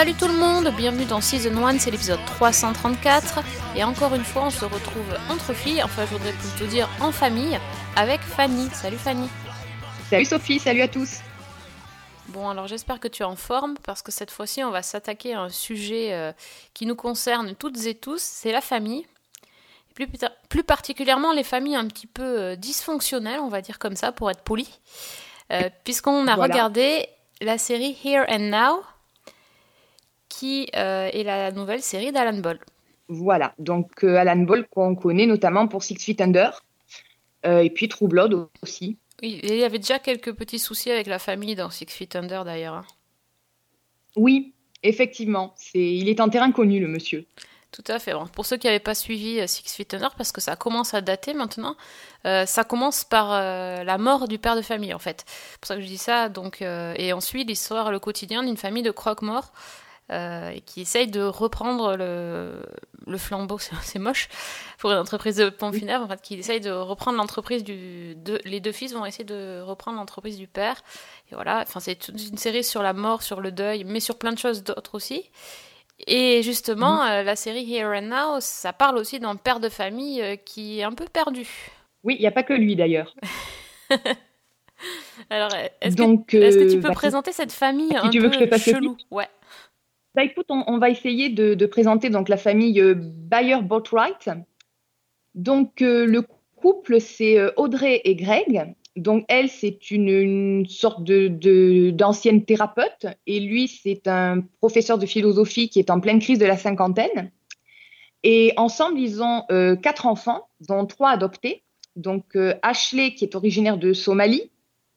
Salut tout le monde, bienvenue dans Season 1, c'est l'épisode 334. Et encore une fois, on se retrouve entre filles, enfin je voudrais plutôt dire en famille, avec Fanny. Salut Fanny. Salut Sophie, salut à tous. Bon, alors j'espère que tu es en forme parce que cette fois-ci, on va s'attaquer à un sujet euh, qui nous concerne toutes et tous, c'est la famille. Et plus, particulièrement les familles un petit peu euh, dysfonctionnelles, on va dire comme ça, pour être poli. Euh, Puisqu'on a Voilà. regardé la série Here and Now, qui euh, est la nouvelle série d'Alan Ball. Voilà, donc euh, Alan Ball qu'on connaît notamment pour Six Feet Under euh, et puis True Blood aussi. Oui, et il y avait déjà quelques petits soucis avec la famille dans Six Feet Under d'ailleurs. hein. Oui, effectivement, c'est il est en terrain connu le monsieur. Tout à fait. Bon, pour ceux qui n'avaient pas suivi Six Feet Under, parce que ça commence à dater maintenant, euh, ça commence par euh, la mort du père de famille en fait. C'est pour ça que je dis ça. Donc, euh, et ensuite l'histoire, le quotidien d'une famille de croque-morts euh, et qui essaye de reprendre le, le flambeau, c'est moche, pour une entreprise de pompe funèbre, en fait, qui essaye de reprendre l'entreprise du... de- les deux fils vont essayer de reprendre l'entreprise du père. Et voilà, enfin c'est toute une série sur la mort, sur le deuil, mais sur plein de choses d'autres aussi. Et justement, euh, la série Here and Now, ça parle aussi d'un père de famille euh, qui est un peu perdu. Oui, il n'y a pas que lui d'ailleurs. Alors, est-ce que, tu euh, peux bah, présenter cette famille si un tu peu veux que je te fasse chelou? Ouais. Bah on, va essayer de, présenter donc la famille euh, Bayer Boatwright. Donc euh, le couple c'est euh, Audrey et Greg. Donc elle c'est une, sorte de d'ancienne thérapeute et lui c'est un professeur de philosophie qui est en pleine crise de la cinquantaine. Et ensemble ils ont quatre enfants, dont trois adoptés. Donc Ashley qui est originaire de Somalie,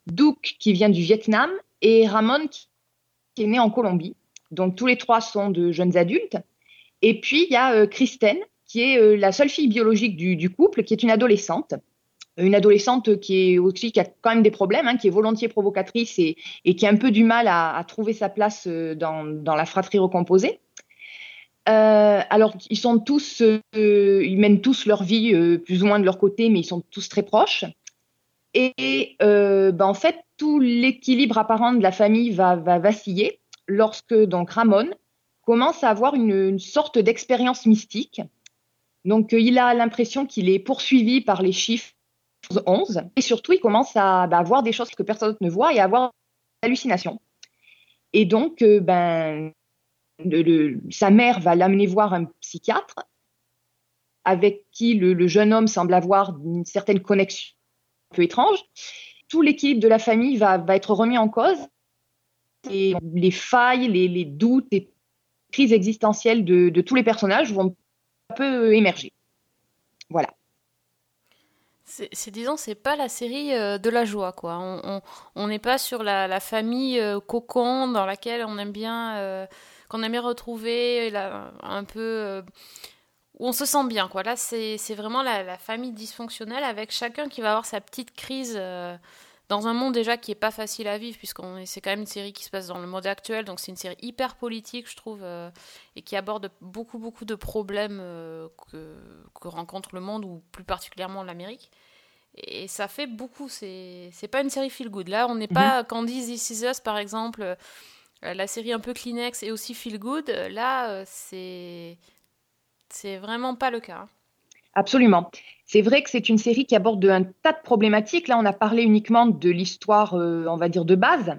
Duke qui vient du Vietnam et Ramon qui est né en Colombie. Donc tous les trois sont de jeunes adultes. Et puis il y a euh, Kristen, qui est euh, la seule fille biologique du, couple, qui est une adolescente. Une adolescente qui est aussi qui a quand même des problèmes, hein, qui est volontiers provocatrice et, qui a un peu du mal à, trouver sa place euh, dans, la fratrie recomposée. Alors ils sont tous, ils mènent tous leur vie plus ou moins de leur côté, mais ils sont tous très proches. Et ben, en fait, tout l'équilibre apparent de la famille va, va vaciller lorsque donc Ramon commence à avoir une, sorte d'expérience mystique. Donc euh, il a l'impression qu'il est poursuivi par les chiffres 11 et surtout il commence à bah, voir des choses que personne d'autre ne voit et à avoir des hallucinations. Et donc euh, ben sa mère va l'amener voir un psychiatre avec qui le, le jeune homme semble avoir une certaine connexion un peu étrange. Tout l'équilibre de la famille va, va être remis en cause et les failles, les, doutes, les crises existentielles de, tous les personnages vont un peu émerger. Voilà. C'est, disons, c'est pas la série euh, de la joie, quoi. On n'est pas sur la, famille euh, cocon dans laquelle on aime bien, euh, qu'on aime retrouver, un peu où on se sent bien, quoi. Là, c'est, vraiment la, la famille dysfonctionnelle avec chacun qui va avoir sa petite crise dans un monde déjà qui est pas facile à vivre, puisqu'on est- c'est quand même une série qui se passe dans le mode actuel, donc c'est une série hyper politique, je trouve, euh, et qui aborde beaucoup, beaucoup de problèmes euh, que, que rencontre le monde, ou plus particulièrement l'Amérique. Et ça fait beaucoup, c'est c'est pas une série feel good. Là, on n'est pas, quand on dit This Is Us, par exemple, euh, la série un peu Kleenex et aussi feel good, euh, là, c'est c'est vraiment pas le cas. hein. Absolument. C'est vrai que c'est une série qui aborde un tas de problématiques. Là, on a parlé uniquement de l'histoire, euh, on va dire, de base.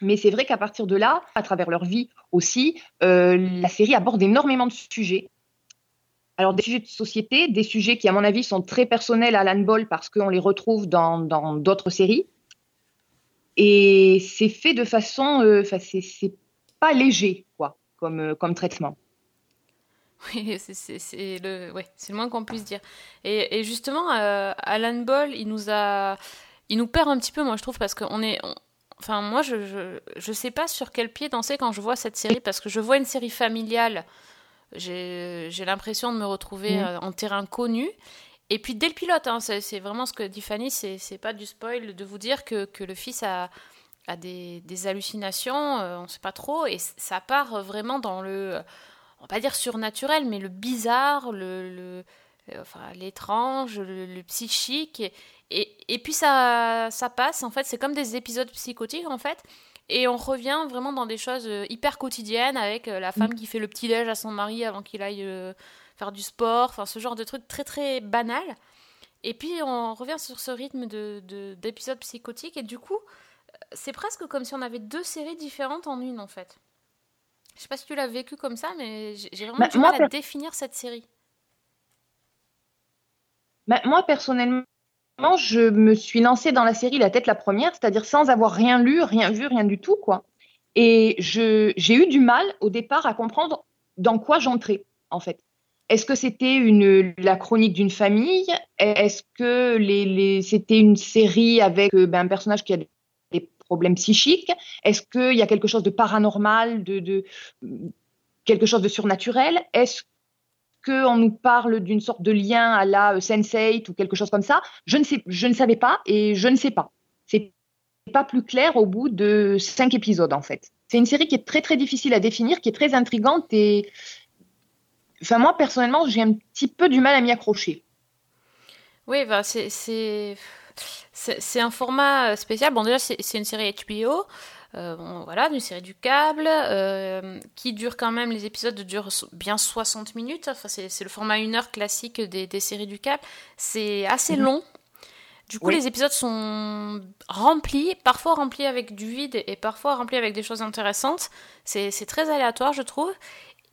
Mais c'est vrai qu'à partir de là, à travers leur vie aussi, euh, la série aborde énormément de sujets. Alors, des sujets de société, des sujets qui, à mon avis, sont très personnels à Alan Ball parce qu'on les retrouve dans d'autres séries. Et c'est fait de façon, euh, enfin, c'est pas léger, quoi, comme, euh, comme traitement. Oui, c'est- le, ouais, c'est le moins qu'on puisse dire. Et, et justement, euh, Alan Ball, il nous a, il nous perd un petit peu, moi je trouve, parce qu'on est, on- enfin moi je, je, je sais pas sur quel pied danser quand je vois cette série, parce que je vois une série familiale, j'ai l'impression de me retrouver Mhm. euh, en terrain connu. Et puis dès le pilote, hein, c'est vraiment ce que dit Fanny, c'est pas du spoil de vous dire que, que le fils a, a des, des hallucinations, euh, on sait pas trop, et ça part vraiment dans le, on va pas dire surnaturel, mais le bizarre, le, le, euh, enfin, l'étrange, le, le psychique. Et, et, et puis ça, ça passe, en fait, c'est comme des épisodes psychotiques, en fait. Et on revient vraiment dans des choses euh, hyper quotidiennes avec euh, la femme qui fait le petit-déj à son mari avant qu'il aille euh, faire du sport, enfin ce genre de truc très très banal. Et puis on revient sur ce rythme de, de- d'épisodes psychotiques et du coup, c'est presque comme si on avait deux séries différentes en une en fait. Je sais pas si tu l'as vécu comme ça, mais j'ai vraiment Bah, du moi, mal à définir cette série. Bah, moi, personnellement, je me suis lancée dans la série la tête la première, c'est-à-dire sans avoir rien lu, rien vu, rien du tout, quoi. Et je, j'ai eu du mal au départ à comprendre dans quoi j'entrais, en fait. Est-ce que c'était une, la chronique d'une famille? Est-ce que les, les, c'était une série avec euh, ben, un personnage qui a des problèmes psychiques? Est-ce qu'il y a quelque chose de paranormal, de, quelque chose de surnaturel? Est-ce qu'on nous parle d'une sorte de lien à la euh, Sense8 ou quelque chose comme ça? Je ne, sais, je ne savais pas et je ne sais pas. C'est pas plus clair au bout de cinq épisodes, en fait. C'est une série qui est très, très difficile à définir, qui est très intrigante et. Enfin, moi, personnellement, j'ai un petit peu du mal à m'y accrocher. Oui, bah, c'est, c'est, un format euh, spécial. Bon, déjà, c'est, une série HBO. Euh, bon, voilà, une série du câble, euh, qui dure quand même, les épisodes durent bien 60 minutes. Enfin, c'est, le format 1 heure classique des, des séries du câble. C'est assez Mhm. long. Du coup, Oui. les épisodes sont remplis, parfois remplis avec du vide et parfois remplis avec des choses intéressantes. C'est très aléatoire, je trouve.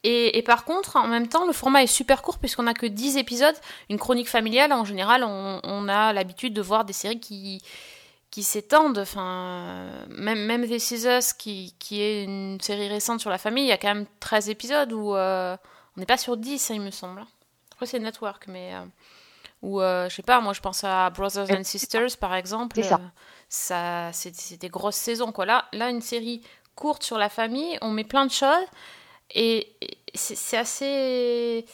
Et, et par contre, en même temps, le format est super court puisqu'on n'a que 10 épisodes. Une chronique familiale, en général, on, on a l'habitude de voir des séries qui, qui s'étendent. Enfin, même, même This Is Us, qui, qui est une série récente sur la famille, il y a quand même 13 épisodes où euh, on n'est pas sur 10, il me semble. Après, c'est Network, mais. euh, ou, euh, je sais pas, moi je pense à Brothers and Sisters, par exemple. C'est ça. Euh, ça c'est des grosses saisons, quoi. Là, là, une série courte sur la famille, on met plein de choses. Et c'est assez.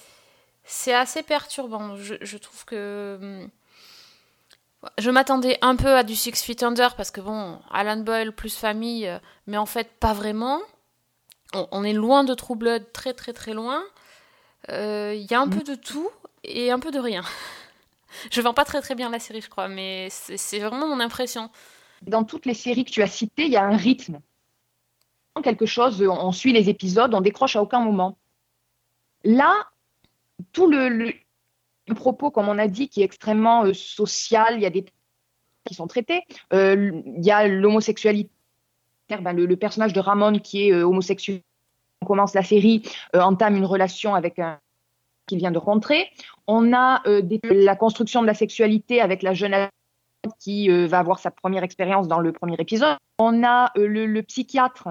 C'est assez perturbant. Je, je trouve que. hum, Je m'attendais un peu à du Six Feet Under parce que bon, Alan Boyle plus famille, euh, mais en fait pas vraiment. On, on est loin de True Blood, très très très loin. Euh, Il y a un Mhm. peu de tout et un peu de rien. Je vends pas très très bien la série, je crois, mais c'est vraiment mon impression. Dans toutes les séries que tu as citées, il y a un rythme. Quelque chose, on suit les épisodes, on décroche à aucun moment. Là, tout le, propos, comme on a dit, qui est extrêmement euh, social, il y a des qui sont traités. Euh, il y a l'homosexualité. Ben, le, personnage de Ramon qui est euh, homosexuel, on commence la série, entame une relation avec un qui vient de rentrer. On a la construction de la sexualité avec la jeune qui va avoir sa première expérience dans le premier épisode. On a le psychiatre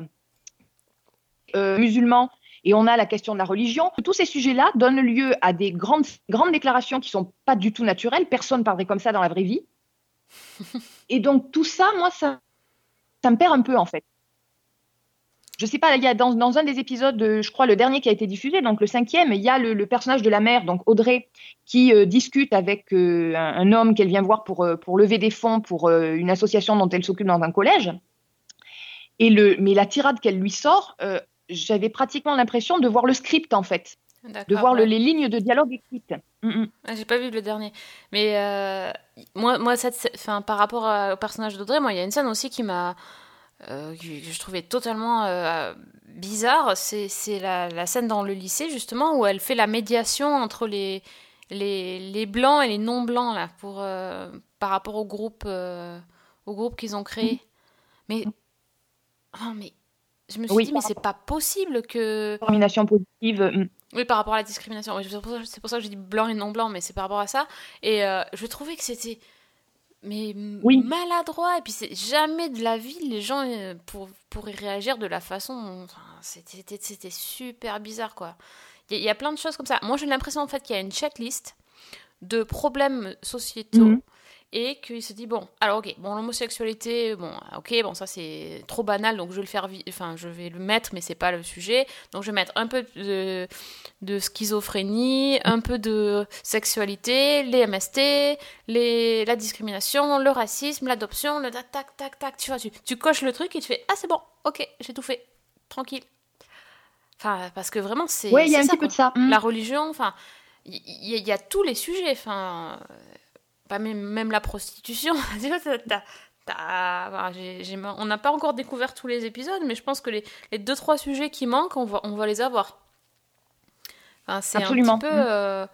euh, musulman et on a la question de la religion. Tous ces sujets-là donnent lieu à des grandes, grandes déclarations qui sont pas du tout naturelles. Personne parlerait comme ça dans la vraie vie. Et donc tout ça, moi, ça, ça me perd un peu en fait. Je sais pas, il y a dans, dans un des épisodes, je crois le dernier qui a été diffusé, donc le cinquième, il y a le, le personnage de la mère, donc Audrey, qui euh, discute avec euh, un, un homme qu'elle vient voir pour, euh, pour lever des fonds pour une association dont elle s'occupe dans un collège. Et le, mais la tirade qu'elle lui sort, j'avais pratiquement l'impression de voir le script en fait, de voir le- les lignes de dialogue écrites. Mm, mm. Ah, J'ai pas vu le dernier. Mais euh, moi, moi cette, enfin, par rapport à- au personnage d'Audrey, moi, il y a une scène aussi qui m'a. euh, que je trouvais totalement euh, bizarre. C'est la, la scène dans le lycée, justement, où elle fait la médiation entre les, les, les blancs et les non-blancs, là, pour, par rapport au groupe, au groupe qu'ils ont créé. Mais. Ah, mais. Je me suis Oui, dit, mais c'est pas possible que. Discrimination positive. mm. Oui, par rapport à la discrimination. Oui, C'est pour, ça- c'est pour ça que je dis blanc et non blanc, mais c'est par rapport à ça. Et euh, je trouvais que c'était mais Oui. maladroit. Et puis c'est jamais de la vie les gens euh, pour, pourraient réagir de la façon. enfin, c'était, super bizarre, quoi. Il y, a- il y a plein de choses comme ça. Moi, j'ai l'impression en fait qu'il y a une checklist de problèmes sociétaux. Mhm. Et qu'il se dit bon, alors ok, bon l'homosexualité, bon, ok, bon ça c'est trop banal, donc je vais le faire, enfin je vais le mettre, mais c'est pas le sujet. Donc je vais mettre un peu de, de schizophrénie, un peu de sexualité, les MST, les, la discrimination, le racisme, l'adoption, le tac, tac, tac. Tu vois, tu, tu coches le truc et tu fais Ah, c'est bon, ok, j'ai tout fait, tranquille. Enfin, parce que vraiment, c'est. Ouais, il y a un ça, petit peu de ça. Mm. La religion, enfin. il y, y, a tous les sujets. Enfin, pas même, même la prostitution. on n'a pas encore découvert tous les épisodes, mais je pense que les, les deux trois sujets qui manquent, on va, on va les avoir. Enfin, c'est un petit peu. Mm. euh,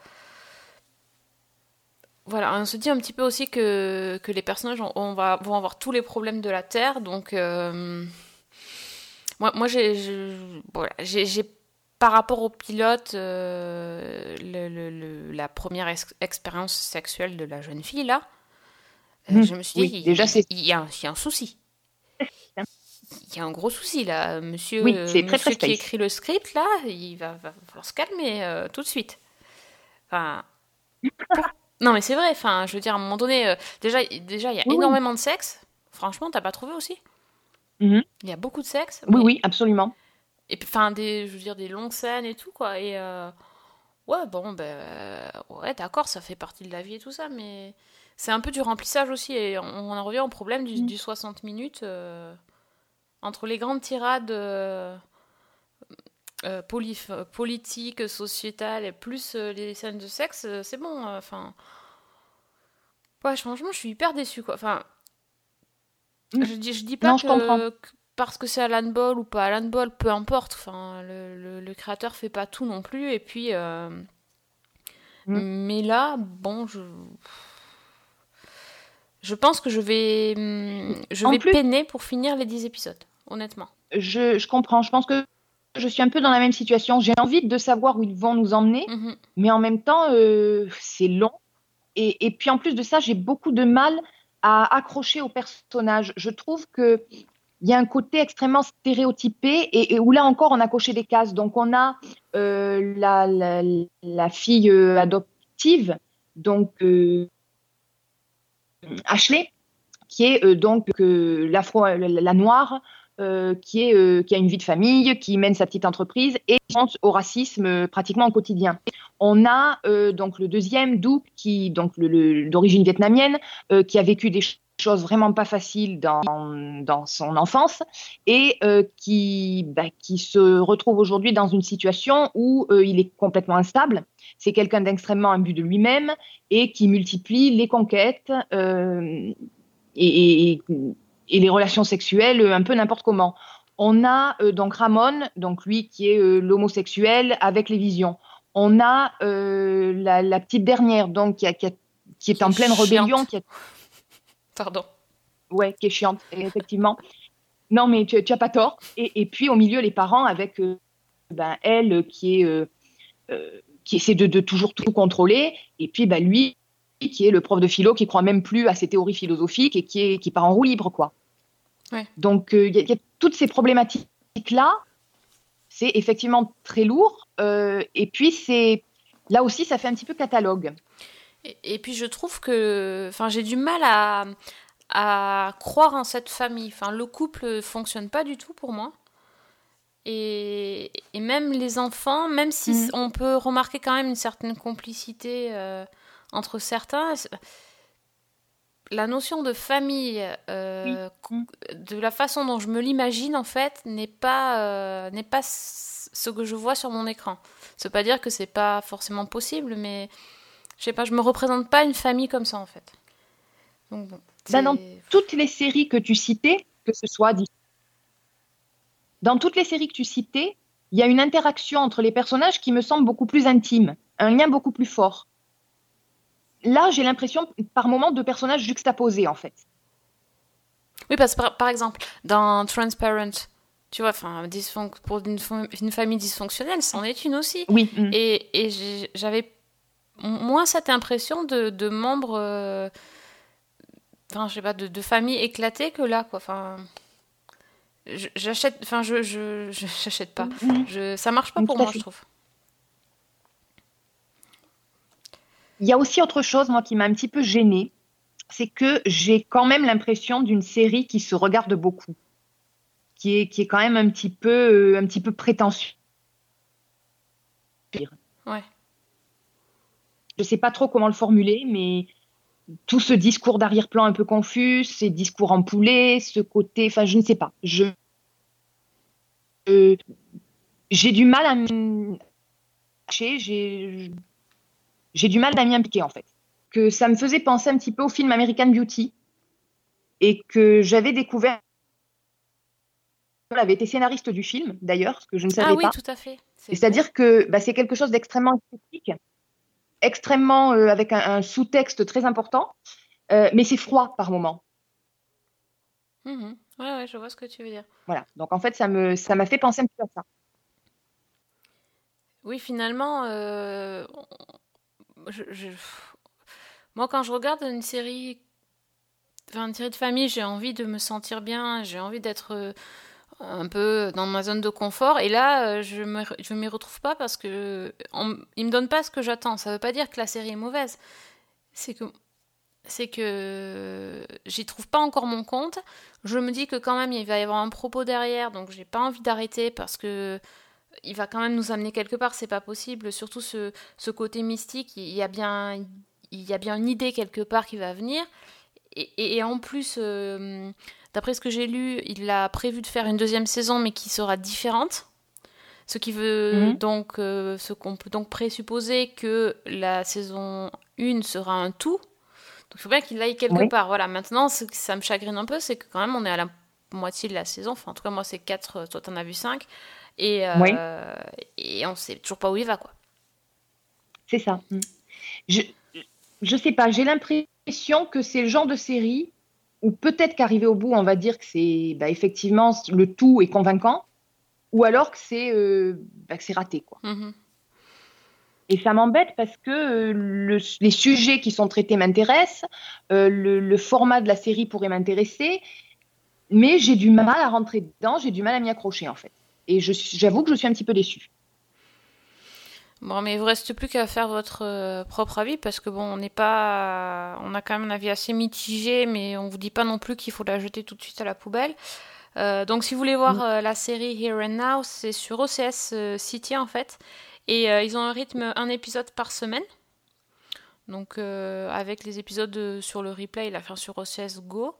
Voilà, on se dit un petit peu aussi que, que les personnages on, on va, vont avoir tous les problèmes de la Terre, donc euh, moi, moi j'ai, voilà, j'ai- par rapport au pilote, euh, le- le- le- la première ex- expérience sexuelle de la jeune fille là, euh, Mhm. je me suis Oui, dit, il, déjà, il y, a un- il y a un souci. Il y a un gros souci là, monsieur, Oui, c'est très, monsieur très qui space. écrit le script là, il va, va falloir se calmer euh, tout de suite. Enfin, pour- non mais c'est vrai. Enfin, je veux dire à un moment donné, euh, déjà, déjà il y a Oui, énormément de sexe. Franchement, t'as pas trouvé aussi? Mhm. Il y a beaucoup de sexe. Oui, mais- oui, absolument. Et puis, enfin, des, je veux dire, des longues scènes et tout quoi. Et euh, ouais, bon, ben, ouais, d'accord, ça fait partie de la vie et tout ça, mais c'est un peu du remplissage aussi. Et on, on en revient au problème du, Mm. du 60 minutes euh, entre les grandes tirades. euh, poli- politiques, sociétales, et plus les scènes de sexe, c'est bon. Enfin, ouais, franchement, je suis hyper déçue, quoi. Enfin, Mm. je dis, je dis pas Non, je comprends. que parce que c'est Alan Ball ou pas Alan Ball, peu importe. Enfin, le, le, le créateur fait pas tout non plus, et puis. euh, Mm. Mais là, bon, je. Je pense que je vais, hum, je En vais plus- peiner pour finir les 10 épisodes, honnêtement. Je, je comprends. Je pense que je suis un peu dans la même situation. J'ai envie de savoir où ils vont nous emmener, Mhm. mais en même temps, euh, c'est long. Et, et puis en plus de ça, j'ai beaucoup de mal à accrocher au personnage. Je trouve que il y a un côté extrêmement stéréotypé et, où là encore on a coché des cases. Donc on a euh, la, fille euh, adoptive, donc euh, Ashley, qui est donc la, noire, qui, a une vie de famille, qui mène sa petite entreprise et pense au racisme pratiquement au quotidien. On a donc le deuxième, Douk, qui donc d'origine vietnamienne, qui a vécu des ch- choses vraiment pas faciles dans, dans son enfance et euh, qui, bah, qui se retrouve aujourd'hui dans une situation où euh, il est complètement instable. C'est quelqu'un d'extrêmement imbu de lui-même et qui multiplie les conquêtes euh, et, et- et les relations sexuelles un peu n'importe comment. On a donc Ramon, donc lui qui est l'homosexuel avec les visions. On a la, la petite dernière, donc qui, a- qui a- qui est en pleine rébellion, qui a Pardon. Ouais, qui est chiante, effectivement. Non, mais tu, tu as pas tort. Et, et puis au milieu, les parents avec euh, ben, elle euh, qui est euh, qui essaie de, de toujours tout contrôler, et puis ben, lui qui est le prof de philo qui croit même plus à ses théories philosophiques et qui est qui part en roue libre, quoi. Ouais. Donc euh, il y, a- il y a toutes ces problématiques là. C'est effectivement très lourd. euh, et puis c'est là aussi, ça fait un petit peu catalogue. Et, puis je trouve que, enfin, j'ai du mal à, à croire en cette famille. Enfin, le couple fonctionne pas du tout pour moi. Et, et même les enfants, même si Mhm. on peut remarquer quand même une certaine complicité euh, entre certains, la notion de famille, euh, Mhm. de la façon dont je me l'imagine en fait, n'est pas euh, n'est pas ce que je vois sur mon écran. Ça veut pas dire que c'est pas forcément possible, mais je sais pas, je me représente pas une famille comme ça en fait. Donc bon. Ben non. c'est- toutes les séries que tu citais, que ce soit dans toutes les séries que tu citais, il y a une interaction entre les personnages qui me semble beaucoup plus intime, un lien beaucoup plus fort. Là, j'ai l'impression par moments de personnages juxtaposés en fait. Oui, parce que par, exemple, dans Transparent, tu vois, enfin, pour une, fam- une famille dysfonctionnelle, c'en est une aussi. Oui, mm. Et, j'avais moins cette impression de, de membres, euh, enfin, je sais pas, de, de familles éclatées que là, quoi. Enfin, j'achète, enfin, je, je, j'achète pas. Mm. Je, ça marche pas Mm, pour moi, je trouve. Il y a aussi autre chose, moi, qui m'a un petit peu gênée, c'est que j'ai quand même l'impression d'une série qui se regarde beaucoup, qui est, qui est quand même un petit peu, euh, un petit peu prétentieuse. Ouais. Je sais pas trop comment le formuler, mais tout ce discours d'arrière-plan un peu confus, ces discours en poulet, ce côté, enfin, je ne sais pas. Je, euh, j'ai du mal à j'ai, j'ai, du mal à m'y impliquer en fait. Que ça me faisait penser un petit peu au film American Beauty et que j'avais découvert. Elle avait été scénariste du film d'ailleurs, ce que je ne savais ah oui, pas. tout à fait. C'est C'est-à-dire que bah, c'est quelque chose d'extrêmement esthétique, extrêmement euh, avec un, un sous-texte très important, euh, mais c'est froid par moments. beau. Mhm. Ouais, ouais, je vois ce que tu veux dire. Voilà. Donc en fait, ça me ça m'a fait penser un petit peu à ça. Oui, finalement, euh, je- je- moi, quand je regarde une série, enfin, une série de famille, j'ai envie de me sentir bien, j'ai envie d'être un peu dans ma zone de confort. Et là, euh, je me, je m'y retrouve pas parce que on, il me donne pas ce que j'attends. Ça veut pas dire que la série est mauvaise. C'est que c'est que j'y trouve pas encore mon compte. Je me dis que quand même il va y avoir un propos derrière, donc j'ai pas envie d'arrêter parce que il va quand même nous amener quelque part, c'est pas possible. Surtout ce, ce côté mystique, il y a bien il y a bien une idée quelque part qui va venir. Et en plus, euh, d'après ce que j'ai lu, il a prévu de faire une deuxième saison, mais qui sera différente. Ce qui veut Mhm. donc, euh, ce qu'on peut donc présupposer que la saison 1 sera un tout. Donc il faut bien qu'il aille quelque Oui. part. Voilà, maintenant, ce que ça me chagrine un peu, c'est que quand même, on est à la moitié de la saison. Enfin, en tout cas, moi, c'est 4, toi, t'en as vu 5. Et, euh, Oui. et on sait toujours pas où il va, quoi. C'est ça. Je je sais pas, j'ai l'impression que c'est le genre de série où peut-être qu'arrivé au bout, on va dire que c'est bah, effectivement le tout est convaincant, ou alors que c'est euh, bah, c'est raté quoi. Mhm. Et ça m'embête parce que euh, le- les sujets qui sont traités m'intéressent, euh, le, le format de la série pourrait m'intéresser, mais j'ai du mal à rentrer dedans, j'ai du mal à m'y accrocher en fait. Et j'avoue que je suis un petit peu déçue. Bon, mais il vous reste plus qu'à faire votre euh, propre avis parce que bon, on n'est pas, on a quand même un avis assez mitigé, mais on vous dit pas non plus qu'il faut la jeter tout de suite à la poubelle. Euh, donc, si vous voulez voir euh, la série Here and Now, c'est sur OCS euh, City en fait, et ils ont un rythme un épisode par semaine. Donc, avec les épisodes sur le replay, la fin sur OCS Go.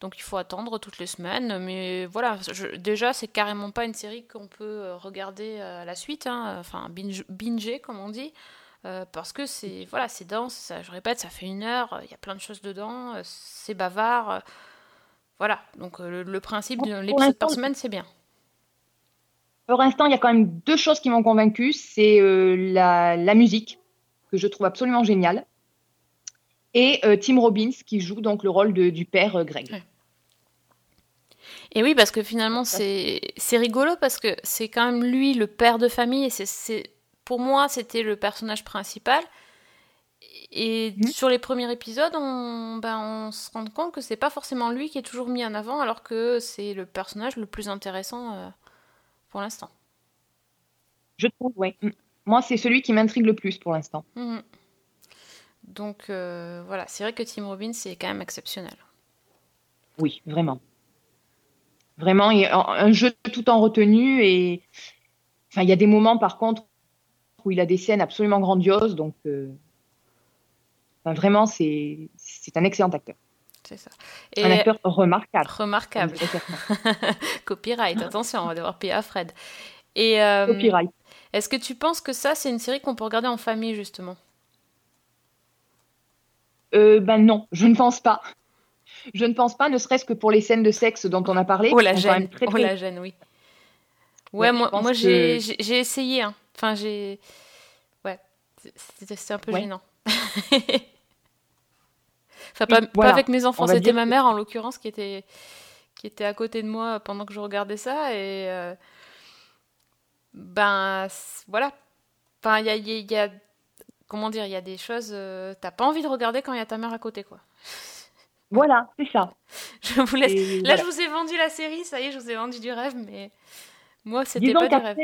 Donc, il faut attendre toutes les semaines. Mais voilà, je- déjà, c'est carrément pas une série qu'on peut euh, regarder euh, à la suite, hein, enfin, binge, binger, comme on dit. euh, parce que c'est voilà, c'est dense, ça, je répète, ça fait une heure, il y a plein de choses dedans, c'est bavard. voilà, donc le, le principe de l'épisode par semaine, c'est bien. Pour l'instant, il y a quand même deux choses qui m'ont convaincue. C'est euh, la, la musique, que je trouve absolument géniale, et euh, Tim Robbins, qui joue donc le rôle de- du père Greg. Ouais. Et oui, parce que finalement, c'est rigolo parce que c'est quand même lui le père de famille et c'est- pour moi, c'était le personnage principal. Et Mhm. sur les premiers épisodes, on, ben, on se rend compte que c'est pas forcément lui qui est toujours mis en avant, alors que c'est le personnage le plus intéressant euh, pour l'instant. Je trouve, oui. Moi, c'est celui qui m'intrigue le plus pour l'instant. Mhm. Donc euh, voilà, c'est vrai que Tim Robbins c'est quand même exceptionnel. Oui, vraiment. Vraiment, il y a un jeu tout en retenue et enfin, il y a des moments par contre où il a des scènes absolument grandioses, donc euh, enfin, vraiment, c'est c'est un excellent acteur, C'est ça. un acteur remarquable. remarquable. Copyright, attention, on va devoir payer à Fred. Et euh, Copyright. est-ce que tu penses que ça, c'est une série qu'on peut regarder en famille, justement? Euh, ben non, je ne pense pas. Je ne pense pas, ne serait-ce que pour les scènes de sexe dont on a parlé. Oh la gêne, très, oh la gêne, oui. Ouais, moi, moi que- j'ai essayé. hein. Enfin, j'ai. Ouais, c'était un peu Ouais. gênant. enfin, pas, avec mes enfants, c'était ma que- mère en l'occurrence qui était, qui était à côté de moi pendant que je regardais ça. Et. euh, Ben, voilà. Enfin, il y a, il y a- il y a- Comment dire Il y a des choses. euh, T'as pas envie de regarder quand il y a ta mère à côté, quoi. Voilà, c'est ça. Je vous laisse. Et Là, voilà. je vous ai vendu la série, ça y est, je vous ai vendu du rêve, mais moi, c'était pas du rêve.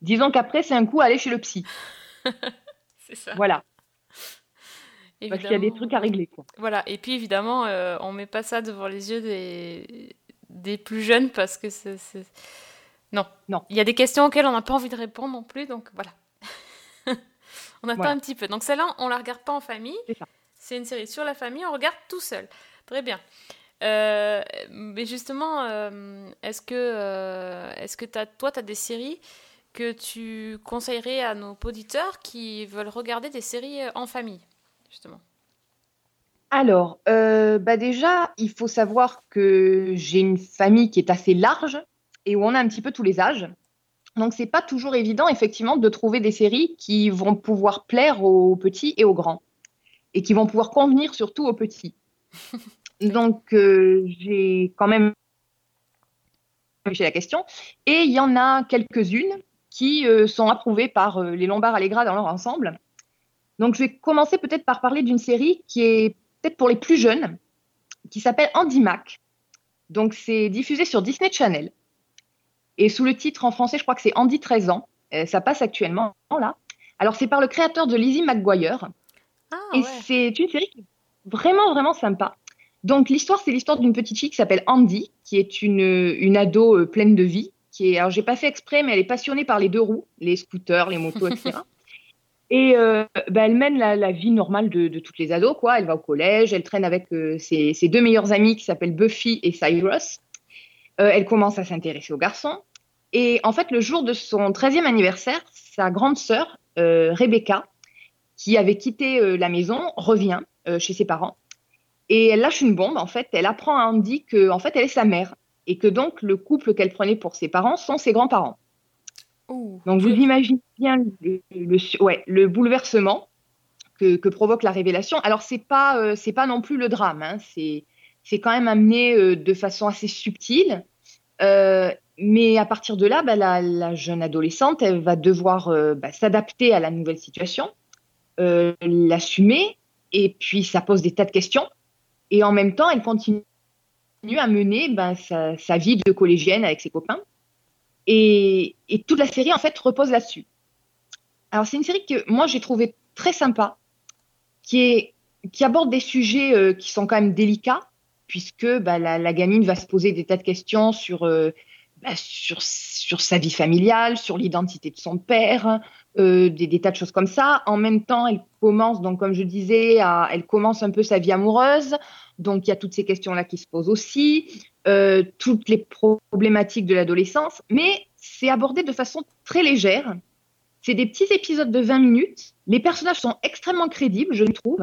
disons qu'après, c'est un coup à aller chez le psy. C'est ça. Voilà, parce qu'il y a des trucs à régler, quoi. Voilà, et puis évidemment, euh, on met pas ça devant les yeux des, des plus jeunes parce que c'est. c'est- Non. Non. Il y a des questions auxquelles on n'a pas envie de répondre non plus, donc voilà. on attend Voilà. un petit peu. Donc celle-là, on la regarde pas en famille. C'est ça. C'est une série sur la famille, on regarde tout seul. Très bien. Euh, mais justement, euh, est-ce que, euh, toi, tu as des séries que tu conseillerais à nos auditeurs qui veulent regarder des séries en famille, justement? Alors, bah déjà, il faut savoir que j'ai une famille qui est assez large et où on a un petit peu tous les âges. Donc, c'est pas toujours évident, effectivement, de trouver des séries qui vont pouvoir plaire aux petits et aux grands et qui vont pouvoir convenir surtout aux petits. Donc, euh, j'ai quand même réfléchi à la question. Et il y en a quelques-unes qui euh, sont approuvées par euh, les Lombards Allegra dans leur ensemble. Donc, je vais commencer peut-être par parler d'une série qui est peut-être pour les plus jeunes, qui s'appelle Andy Mac. Donc, c'est diffusé sur Disney Channel. Et sous le titre en français, je crois que c'est Andy 13 ans. Ça passe actuellement là. Alors, c'est par le créateur de Lizzie McGuire. Ah, Et ouais. c'est une série qui est vraiment, vraiment sympa. Donc, l'histoire, c'est l'histoire d'une petite fille qui s'appelle Andy, qui est une, une ado euh, pleine de vie. Qui est, alors, j'ai pas fait exprès, mais elle est passionnée par les deux roues, les scooters, les motos, etc. Et euh, bah, elle mène la, la vie normale de, de toutes les ados, quoi. Elle va au collège, elle traîne avec euh, ses, ses deux meilleures amies qui s'appellent Buffy et Cyrus. Euh, elle commence à s'intéresser aux garçons. Et en fait, le jour de son 13e anniversaire, sa grande sœur, Rebecca, qui avait quitté euh, la maison, revient euh, chez ses parents. Et elle lâche une bombe, en fait. Elle apprend à Andy que, en fait, elle est sa mère. Et que donc, le couple qu'elle prenait pour ses parents sont ses grands-parents. Donc, vous imaginez bien le, le- ouais, le bouleversement que, que provoque la révélation. Alors, c'est pas, euh, c'est pas non plus le drame. Hein. C'est, c'est quand même amené euh, de façon assez subtile. Euh, mais à partir de là, bah, la, la jeune adolescente, elle va devoir bah, s'adapter à la nouvelle situation, euh, l'assumer, et puis ça pose des tas de questions. Et en même temps, elle continue à mener bah, sa, vie de collégienne avec ses copains. Et, toute la série, en fait, repose là-dessus. Alors, c'est une série que moi, j'ai trouvé très sympa, qui, aborde des sujets euh, qui sont quand même délicats, puisque bah, la, gamine va se poser des tas de questions sur, euh, sur sa vie familiale, sur l'identité de son père, euh, des, tas de choses comme ça. En même temps, elle commence, donc comme je disais, elle commence un peu sa vie amoureuse. Donc, il y a toutes ces questions-là qui se posent aussi, euh, toutes les problématiques de l'adolescence, mais c'est abordé de façon très légère. C'est des petits épisodes de 20 minutes. Les personnages sont extrêmement crédibles, je trouve.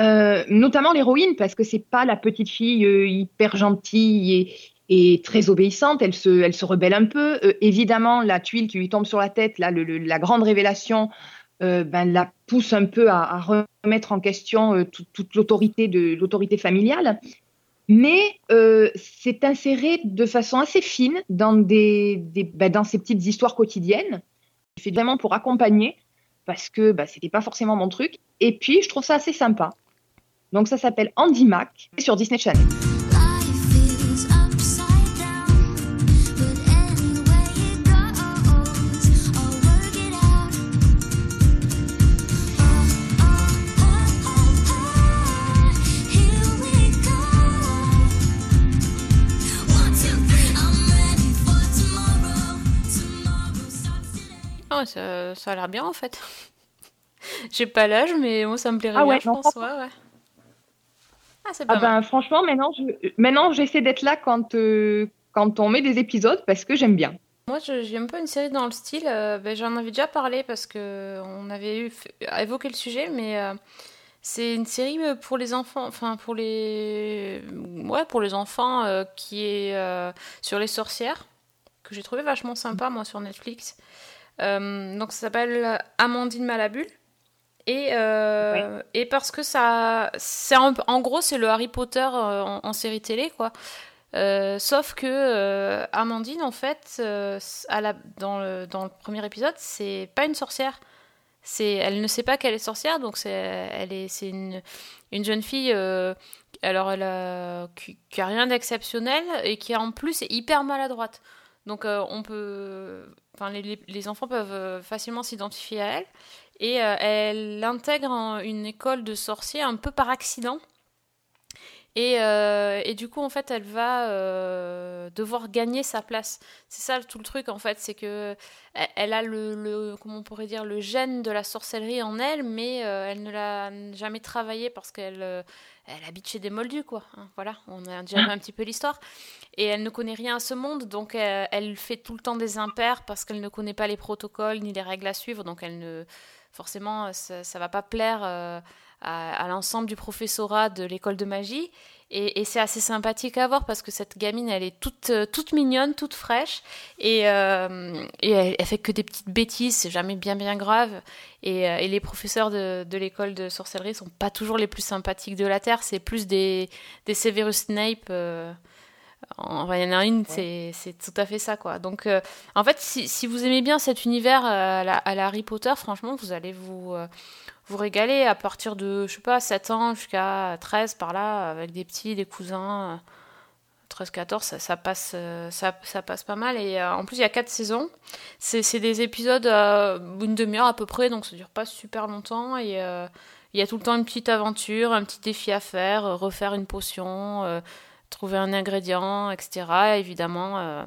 Euh, notamment l'héroïne, parce que c'est pas la petite fille hyper gentille et très obéissante. Elle se, elle se rebelle un peu. Euh, évidemment, la tuile qui lui tombe sur la tête, là, la grande révélation, euh, ben, la pousse un peu à, remettre en question euh, toute, l'autorité de l'autorité familiale. Mais c'est inséré de façon assez fine dans, des, des ben, dans ces petites histoires quotidiennes. Je fais vraiment pour accompagner parce que bah, c'était pas forcément mon truc. Et puis, je trouve ça assez sympa. Donc, ça s'appelle Andy Mac sur Disney Channel. Ça, ça a l'air bien en fait. J'ai pas l'âge, mais moi ça me plairait Ah bien, ouais, je non, pense. Ouais, ouais. Ah, c'est pas Ah mal. ben, franchement, maintenant, je, maintenant, j'essaie d'être là quand, euh, quand on met des épisodes parce que j'aime bien. Moi, je- j'ai un peu une série dans le style. euh, ben, J'en avais déjà parlé parce que on avait eu, évoqué le sujet, mais euh, c'est une série pour les enfants, enfin pour les, ouais, pour les enfants qui est sur les sorcières que j'ai trouvé vachement sympa moi sur Netflix. Euh, donc ça s'appelle Amandine Malabule. Et, euh, et parce que ça, c'est en gros c'est le Harry Potter euh, en, en série télé quoi. Euh, sauf que euh, Amandine, en fait, à la, dans, le, dans le premier épisode, c'est pas une sorcière. C'est, elle ne sait pas qu'elle est sorcière, donc c'est, elle est, c'est une, une jeune fille. alors, elle a, qui, qui a rien d'exceptionnel et qui en plus est hyper maladroite. Donc, euh, on peut, les, enfants peuvent euh, facilement s'identifier à elle. Et euh, elle intègre une école de sorciers un peu par accident. Et, euh, et du coup, en fait, elle va euh, devoir gagner sa place. C'est ça tout le truc, en fait, c'est que elle, elle a le, le- comment on pourrait dire, le gène de la sorcellerie en elle, mais euh, elle ne l'a jamais travaillé parce qu'elle elle habite chez des moldus, quoi. hein, voilà, on a déjà vu un petit peu l'histoire. Et elle ne connaît rien à ce monde, donc elle fait tout le temps des impairs parce qu'elle ne connaît pas les protocoles ni les règles à suivre, donc elle ne forcément ça, ça va pas plaire à, à l'ensemble du professorat de l'école de magie. Et, et c'est assez sympathique à voir parce que cette gamine, elle est toute, euh, toute mignonne, toute fraîche. Et, euh, et elle, elle fait que des petites bêtises, c'est jamais bien bien grave. Et, euh, et les professeurs de, de l'école de sorcellerie sont pas toujours les plus sympathiques de la Terre, c'est plus des, des Severus Snape. euh, en- enfin, il y en a une, c'est c'est tout à fait ça, quoi. Donc, euh, en fait, si, si vous aimez bien cet univers à la, à la Harry Potter, franchement, vous allez vous, vous régaler à partir de, je sais pas, 7 ans jusqu'à 13 par là, avec des petits, des cousins. euh, 13-14, ça, ça passe, euh, ça, passe pas mal. Et euh, en plus, il y a 4 saisons. C'est des épisodes, euh, une demi-heure à peu près, donc ça dure pas super longtemps. Et euh, il y a tout le temps une petite aventure, un petit défi à faire, euh, refaire une potion, euh, trouver un ingrédient, etc. Évidemment, euh,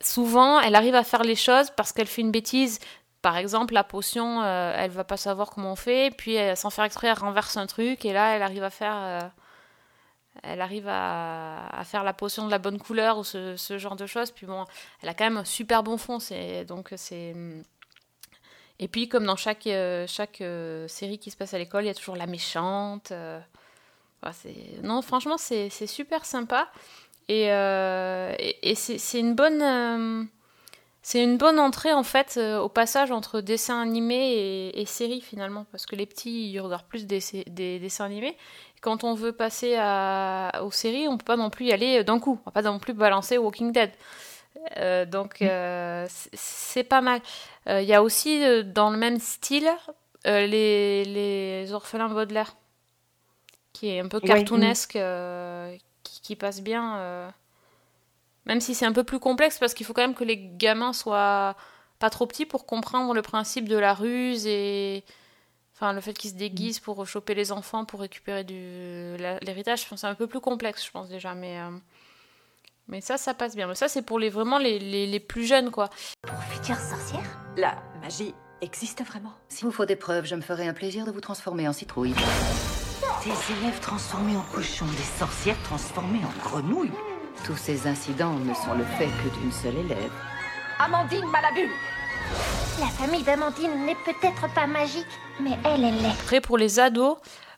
souvent, elle arrive à faire les choses parce qu'elle fait une bêtise. Par exemple, la potion, euh, elle va pas savoir comment on fait, puis euh, sans faire exprès, elle renverse un truc, et là, elle arrive à faire, euh, elle arrive à, faire la potion de la bonne couleur ou ce, genre de choses. Puis bon, elle a quand même un super bon fond, c'est donc c'est. Et puis, comme dans chaque euh, chaque euh, série qui se passe à l'école, il y a toujours la méchante. non, franchement, c'est super sympa. Et, et, et c'est une bonne. C'est une bonne entrée en fait euh, au passage entre dessin animé et, et série finalement parce que les petits ils regardent plus des, dessins animés. Quand on veut passer à, aux séries, on peut pas non plus y aller d'un coup. On va pas non plus balancer Walking Dead. Euh, donc euh, c'est- pas mal. Il y a aussi dans le même style les, les orphelins Baudelaire qui est un peu Ouais, cartoonesque, qui, qui passe bien. Même si c'est un peu plus complexe parce qu'il faut quand même que les gamins soient pas trop petits pour comprendre le principe de la ruse et enfin le fait qu'ils se déguisent pour choper les enfants pour récupérer du l'héritage. Je pense que c'est un peu plus complexe, je pense déjà, mais euh, mais ça, ça passe bien. Mais ça, c'est pour les vraiment les, les, les plus jeunes, quoi. Pour future sorcière La magie existe vraiment S'il vous faut des preuves, je me ferai un plaisir de vous transformer en citrouille. Des élèves transformés en cochons, des sorcières transformées en grenouilles. Tous ces incidents ne sont le fait que d'une seule élève. Amandine Malabule La famille d'Amandine n'est peut-être pas magique, mais elle, elle l'est. Après, pour les ados,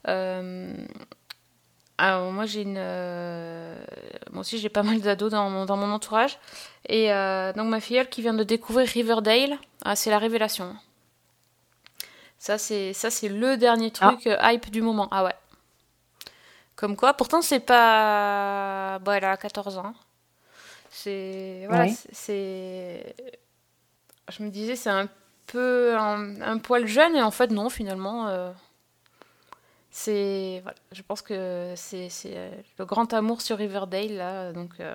euh, alors, moi j'ai une, euh, moi aussi j'ai pas mal d'ados dans mon, dans mon entourage, et euh, donc ma filleule qui vient de découvrir Riverdale, ah, c'est la révélation. Ça c'est ça c'est le dernier truc euh, hype du moment. Ah ouais. Comme quoi, pourtant c'est pas, bon elle a 14 ans. C'est voilà, c'est- je me disais c'est un peu un, un poil jeune et en fait non finalement. euh, c'est voilà, je pense que c'est euh, le grand amour sur Riverdale là donc euh,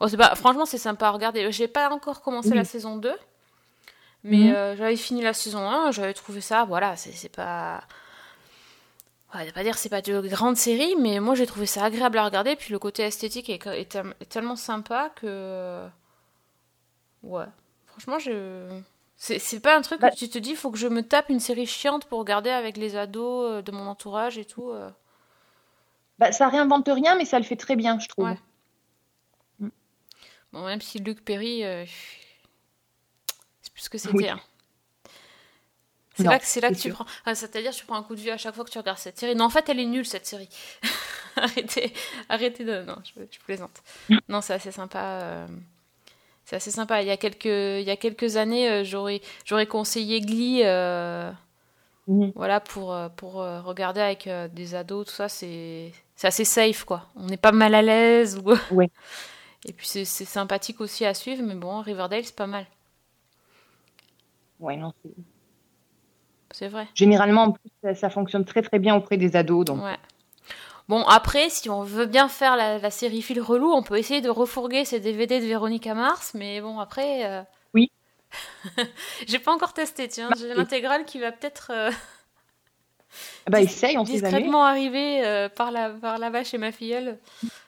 bon, c'est pas franchement c'est sympa à regarder j'ai pas encore commencé Oui. la saison 2 mais Mhm. euh, j'avais fini la saison 1 j'avais trouvé ça voilà c'est c'est pas Ouais, je vais pas dire que c'est pas de grande série mais moi j'ai trouvé ça agréable à regarder puis le côté esthétique est, est tel- est tellement sympa que ouais franchement je c'est c'est pas un truc Bah- que tu te dis faut que je me tape une série chiante pour regarder avec les ados euh, de mon entourage et tout euh. Bah, ça réinvente rien, mais ça le fait très bien, je trouve. Ouais. Bon, même si Luc Perry, euh, c'est plus ce que c'était. Oui. hein. C'est là que, c'est là que tu sûr. prends. C'est-à-dire, tu prends un coup de vue à chaque fois que tu regardes cette série. Non, en fait, elle est nulle, cette série. arrêtez, arrêtez de. Non, je, je plaisante. non, c'est assez sympa. euh, C'est assez sympa. Il y a quelques, il y a quelques années, euh, j'aurais, j'aurais conseillé Glee. euh, Mhm. Voilà, pour, pour regarder avec des ados, tout ça, c'est, c'est assez safe, quoi. On n'est pas mal à l'aise. Ou... Ouais. Et puis c'est c'est sympathique aussi à suivre, mais bon, Riverdale, c'est pas mal. Ouais, non, c'est- C'est vrai. Généralement, en plus, ça, ça fonctionne très très bien auprès des ados. Donc, Ouais. Bon, après, si on veut bien faire la, la série fil relou, on peut essayer de refourguer ces DVD de Véronica Mars, mais bon, après. euh, Oui. J'ai pas encore testé, tiens. J'ai l'intégrale qui va peut-être. euh, Ah Bah essaye, on sait. Discrètement arrivé euh, par, la, par là-bas chez ma filleule.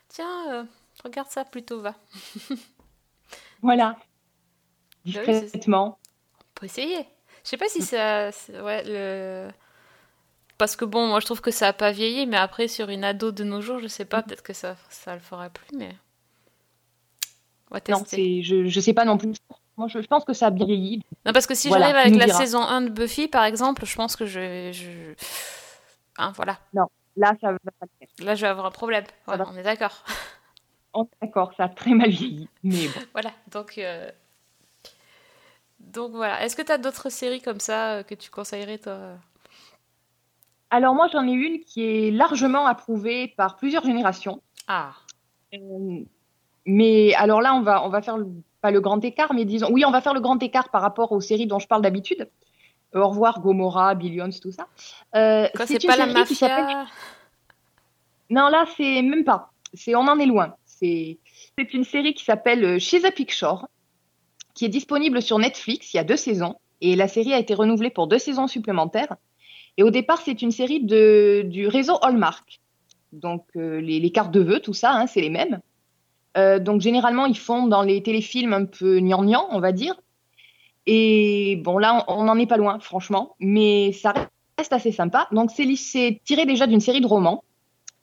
Tiens, regarde ça plutôt, va. Voilà. Bah Discrètement. On peut essayer. Je sais pas si ça. c'est- Ouais, le. Parce que bon, moi je trouve que ça a pas vieilli, mais après sur une ado de nos jours, je sais pas, peut-être que ça, ça le fera plus, mais. On va Non, je, je sais pas non plus. Moi, je, je pense que ça a bien vieilli. Non, parce que si Voilà, j'arrive avec la saison 1 de Buffy, par exemple, je pense que je. je... Hein, voilà. Là, ça va pas le faire. Là, je vais avoir un problème. On est d'accord. On est d'accord, ça a très mal vieilli. Mais bon. Voilà, donc. euh, Donc voilà. Est-ce que tu as d'autres séries comme ça euh, que tu conseillerais, toi Alors moi, j'en ai une qui est largement approuvée par plusieurs générations. Ah, Euh, mais alors là, on va, on va faire le- pas le grand écart, mais disons, oui, on va faire le grand écart par rapport aux séries dont je parle d'habitude. Euh, Au revoir, Gomorrah, Billions, tout ça. Euh, c'est pas la mafia Non, là, c'est même pas. C'est, on en est loin. C'est, une série qui s'appelle euh, She's a Picture, qui est disponible sur Netflix. Il y a deux saisons. Et la série a été renouvelée pour deux saisons supplémentaires. Et au départ, c'est une série de, du réseau Hallmark. Donc, euh, les, cartes de vœux, tout ça, hein, c'est les mêmes. Euh, donc, généralement, ils font dans les téléfilms un peu gnangnan, on va dire. Et bon, là, on n'en est pas loin, franchement. Mais ça reste assez sympa. Donc, c'est tiré déjà d'une série de romans.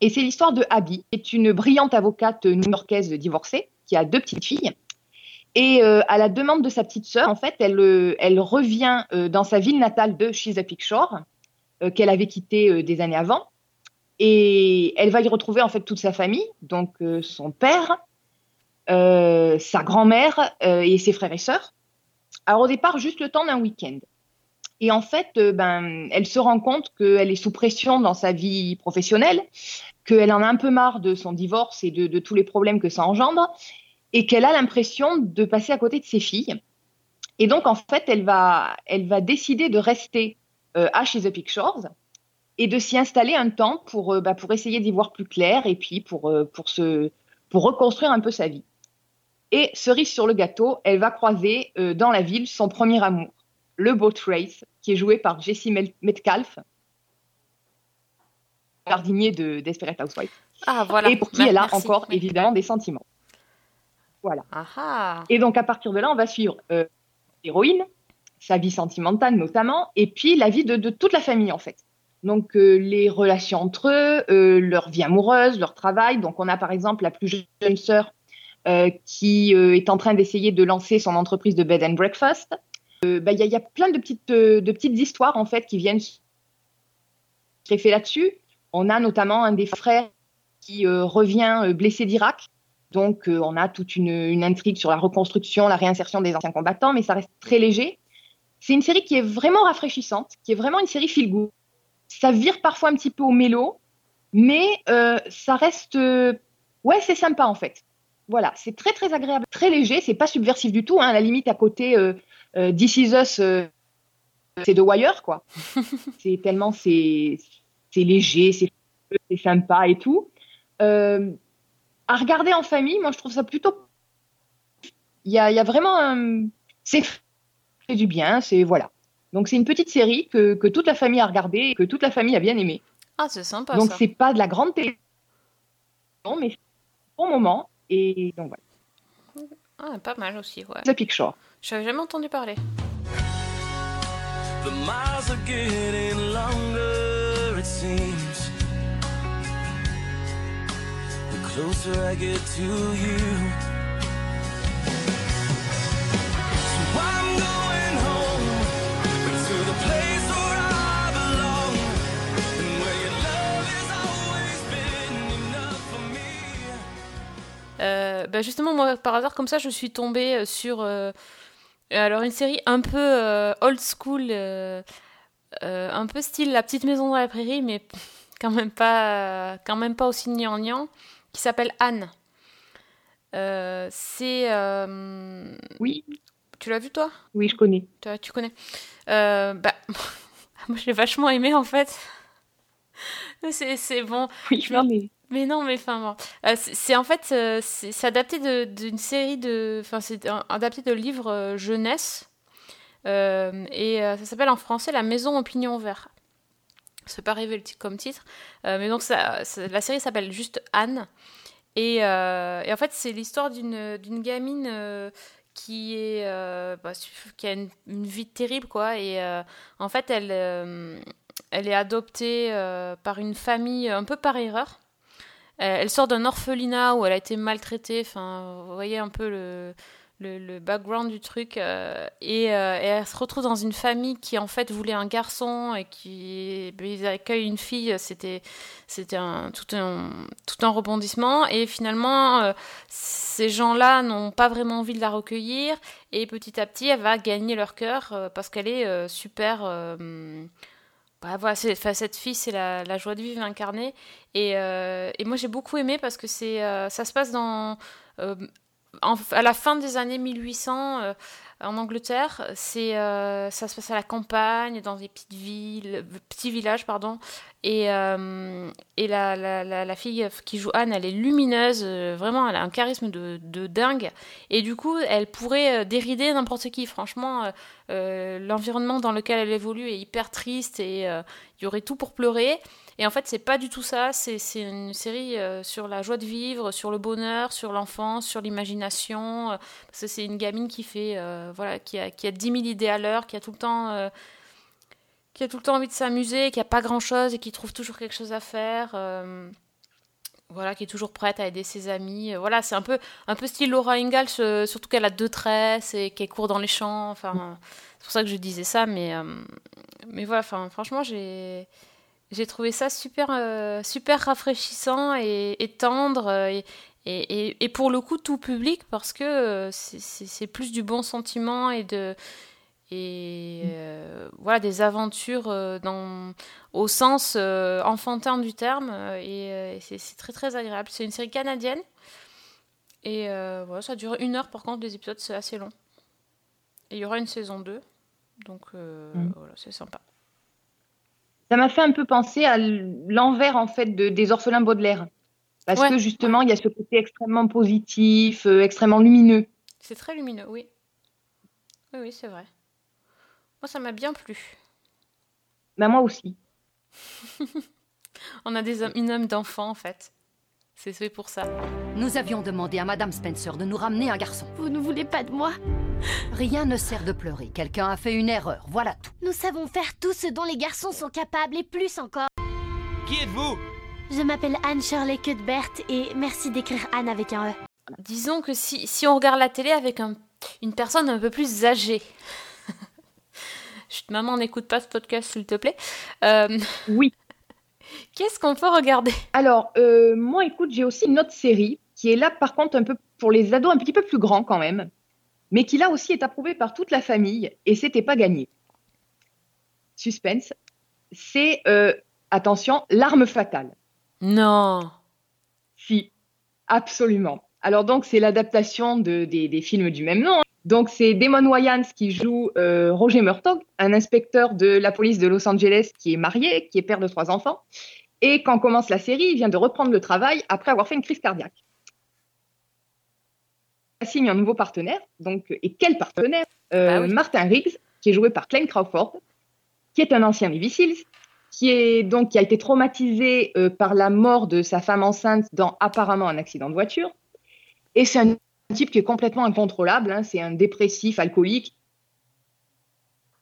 Et c'est l'histoire de Abby, qui est une brillante avocate new-yorkaise divorcée, qui a deux petites filles. Et euh, à la demande de sa petite sœur, en fait, elle, euh, revient euh, dans sa ville natale de Chesapeake Shore, qu'elle avait quittée des années avant. Et elle va y retrouver en fait toute sa famille, donc son père, sa grand-mère et ses frères et sœurs. Alors au départ, juste le temps d'un week-end. Et en fait, ben, elle se rend compte qu'elle est sous pression dans sa vie professionnelle, qu'elle en a un peu marre de son divorce et de tous les problèmes que ça engendre, et qu'elle a l'impression de passer à côté de ses filles. Et donc, en fait, elle va, elle va décider de rester euh, à Chez The Pictures et de s'y installer un temps pour, euh, bah, pour essayer d'y voir plus clair et puis pour, euh, pour, se, pour reconstruire un peu sa vie. Et cerise sur le gâteau, elle va croiser dans la ville son premier amour, le boat race, qui est joué par Jesse Metcalf, jardinier de Desperate Housewives, Ah, voilà. et pour qui elle a encore évidemment des sentiments. Voilà. Et donc, à partir de là, on va suivre euh, l'héroïne, sa vie sentimentale notamment, et puis la vie de, de toute la famille, en fait. Donc, euh, les relations entre eux, euh, leur vie amoureuse, leur travail. Donc, on a par exemple la plus jeune sœur qui est en train d'essayer de lancer son entreprise de bed and breakfast. Bah, Il y, a- il y a plein de petites, de petites histoires, en fait, qui viennent se greffer là-dessus. On a notamment un des frères qui revient blessé d'Irak. Donc, euh, on a toute une, une intrigue sur la reconstruction, la réinsertion des anciens combattants, mais ça reste très léger. C'est une série qui est vraiment rafraîchissante, qui est vraiment une série feel good. Ça vire parfois un petit peu au mélo, mais euh, ça reste. euh, ouais, c'est sympa en fait. Voilà, c'est très très agréable, très léger, c'est pas subversif du tout. Hein, à la limite, à côté, euh, euh, This Is Us, euh, c'est The Wire, quoi. c'est tellement c'est léger, c'est c'est sympa et tout. À regarder en famille, moi je trouve ça plutôt. Il y a, il y a vraiment un. C'est fait du bien, c'est voilà. Donc c'est une petite série que, que toute la famille a regardée et que toute la famille a bien aimé. Ah, c'est sympa donc c'est pas de la grande télé, mais c'est un bon moment. Et donc voilà, Ah, pas mal aussi, ouais. The Picture. J'avais jamais entendu parler. The miles are getting longer, it seems. Bah justement, moi, par hasard, comme ça, je suis tombée euh, sur euh, alors une série un peu euh, old school, un peu style La petite maison dans la prairie, mais quand même pas, quand même pas aussi gnangnan, qui s'appelle Anne. Euh, c'est. euh, Oui, Tu l'as vu toi? Oui, je connais. tu, tu connais Euh, Bah, moi j'ai vachement aimé en fait. C'est bon. Oui, non, mais Mais non, mais enfin bon. C'est en fait, c'est adapté de- d'une série de. Enfin, c'est adapté de livres jeunesse. Et ça s'appelle en français La maison au pignon vert. Fait pas titre comme titre. Euh, mais donc, ça, la série s'appelle juste Anne. Et, euh, en fait, c'est l'histoire d'une gamine euh, qui, est, bah, qui a une, une vie terrible, quoi. Et en fait, elle, elle est adoptée par une famille un peu par erreur. Elle sort d'un orphelinat où elle a été maltraitée. Enfin, vous voyez un peu le, le, background du truc. euh, et, euh, et elle se retrouve dans une famille qui, en fait, voulait un garçon et qui ben, ils accueillent une fille. C'était, tout, un, tout un rebondissement. Et finalement, euh, ces gens-là n'ont pas vraiment envie de la recueillir. Et petit à petit, elle va gagner leur cœur parce qu'elle est super. bah, voilà, cette fille, c'est la, joie de vivre incarnée. Et, et moi, j'ai beaucoup aimé parce que c'est, ça se passe dans, à la fin des années 1800 euh, en Angleterre. Euh, ça se passe à la campagne, dans des petites villes, petits villages, pardon. Et, euh, et la, la, la, la fille qui joue Anne, elle est lumineuse, vraiment, elle a un charisme de, de dingue. Et du coup, elle pourrait dérider n'importe qui. Franchement, l'environnement dans lequel elle évolue est hyper triste et il y aurait tout pour pleurer. Et en fait, c'est pas du tout ça. C'est une série euh, sur la joie de vivre, sur le bonheur, sur l'enfance, sur l'imagination. euh, parce que c'est une gamine qui fait, euh, voilà, qui a, qui a 10 000 idées à l'heure, qui a tout le temps, qui a tout le temps envie de s'amuser, qui a pas grand chose et qui trouve toujours quelque chose à faire. voilà, qui est toujours prête à aider ses amis. Voilà, c'est un peu, un peu style Laura Ingalls, surtout qu'elle a deux tresses et qu'elle court dans les champs. C'est pour ça que je disais ça, mais, voilà, franchement, j'ai, j'ai trouvé ça super, euh, super rafraîchissant et, et tendre euh, et, et, et- et pour le coup tout public parce que euh, c'est, plus du bon sentiment et de et euh, voilà des aventures dans au sens euh, enfantin du terme et, c'est, très très agréable. C'est une série canadienne et voilà, ça dure une heure par contre les épisodes c'est assez long. Et il y aura une saison 2 donc Mm. voilà c'est sympa. Ça m'a fait un peu penser à l'envers en fait de- des orphelins Baudelaire. Parce Ouais. que justement, il y a ce côté extrêmement positif, euh, extrêmement lumineux. C'est très lumineux, oui. Oui, oui, c'est vrai. Moi, ça m'a bien plu. Ben, moi aussi. On a des âmes- une âme d'enfant, en fait. C'est fait pour ça. Nous avions demandé à Madame Spencer de nous ramener un garçon. Vous ne voulez pas de moi Rien ne sert de pleurer. Quelqu'un a fait une erreur. Voilà tout. Nous savons faire tout ce dont les garçons sont capables et plus encore. Qui êtes-vous? Je m'appelle Anne Shirley Cuthbert et merci d'écrire Anne avec un E. Disons que si, si on regarde la télé avec un- une personne un peu plus âgée. Chut, maman, n'écoute pas ce podcast, s'il te plaît. Euh, Oui. Qu'est-ce qu'on peut regarder? Alors, euh, moi, écoute, j'ai aussi une autre série qui est là, par contre, un peu pour les ados un petit peu plus grands quand même, mais qui là aussi est approuvée par toute la famille et c'était pas gagné. Suspense. C'est, euh, attention, L'arme fatale. Non. Si, absolument. Alors donc c'est l'adaptation de, des, des films du même nom. Donc c'est Damon Wayans qui joue euh, Roger Murtaugh, un inspecteur de la police de Los Angeles qui est marié, qui est père de trois enfants. Et quand commence la série, il vient de reprendre le travail après avoir fait une crise cardiaque. Il signe un nouveau partenaire. Donc, et quel partenaire? Euh, Bah oui. Martin Riggs, qui est joué par Clem Crawford, qui est un ancien Navy Seals, qui est donc qui a été traumatisé euh, par la mort de sa femme enceinte dans apparemment un accident de voiture. Et c'est un type qui est complètement incontrôlable. hein. C'est un dépressif alcoolique,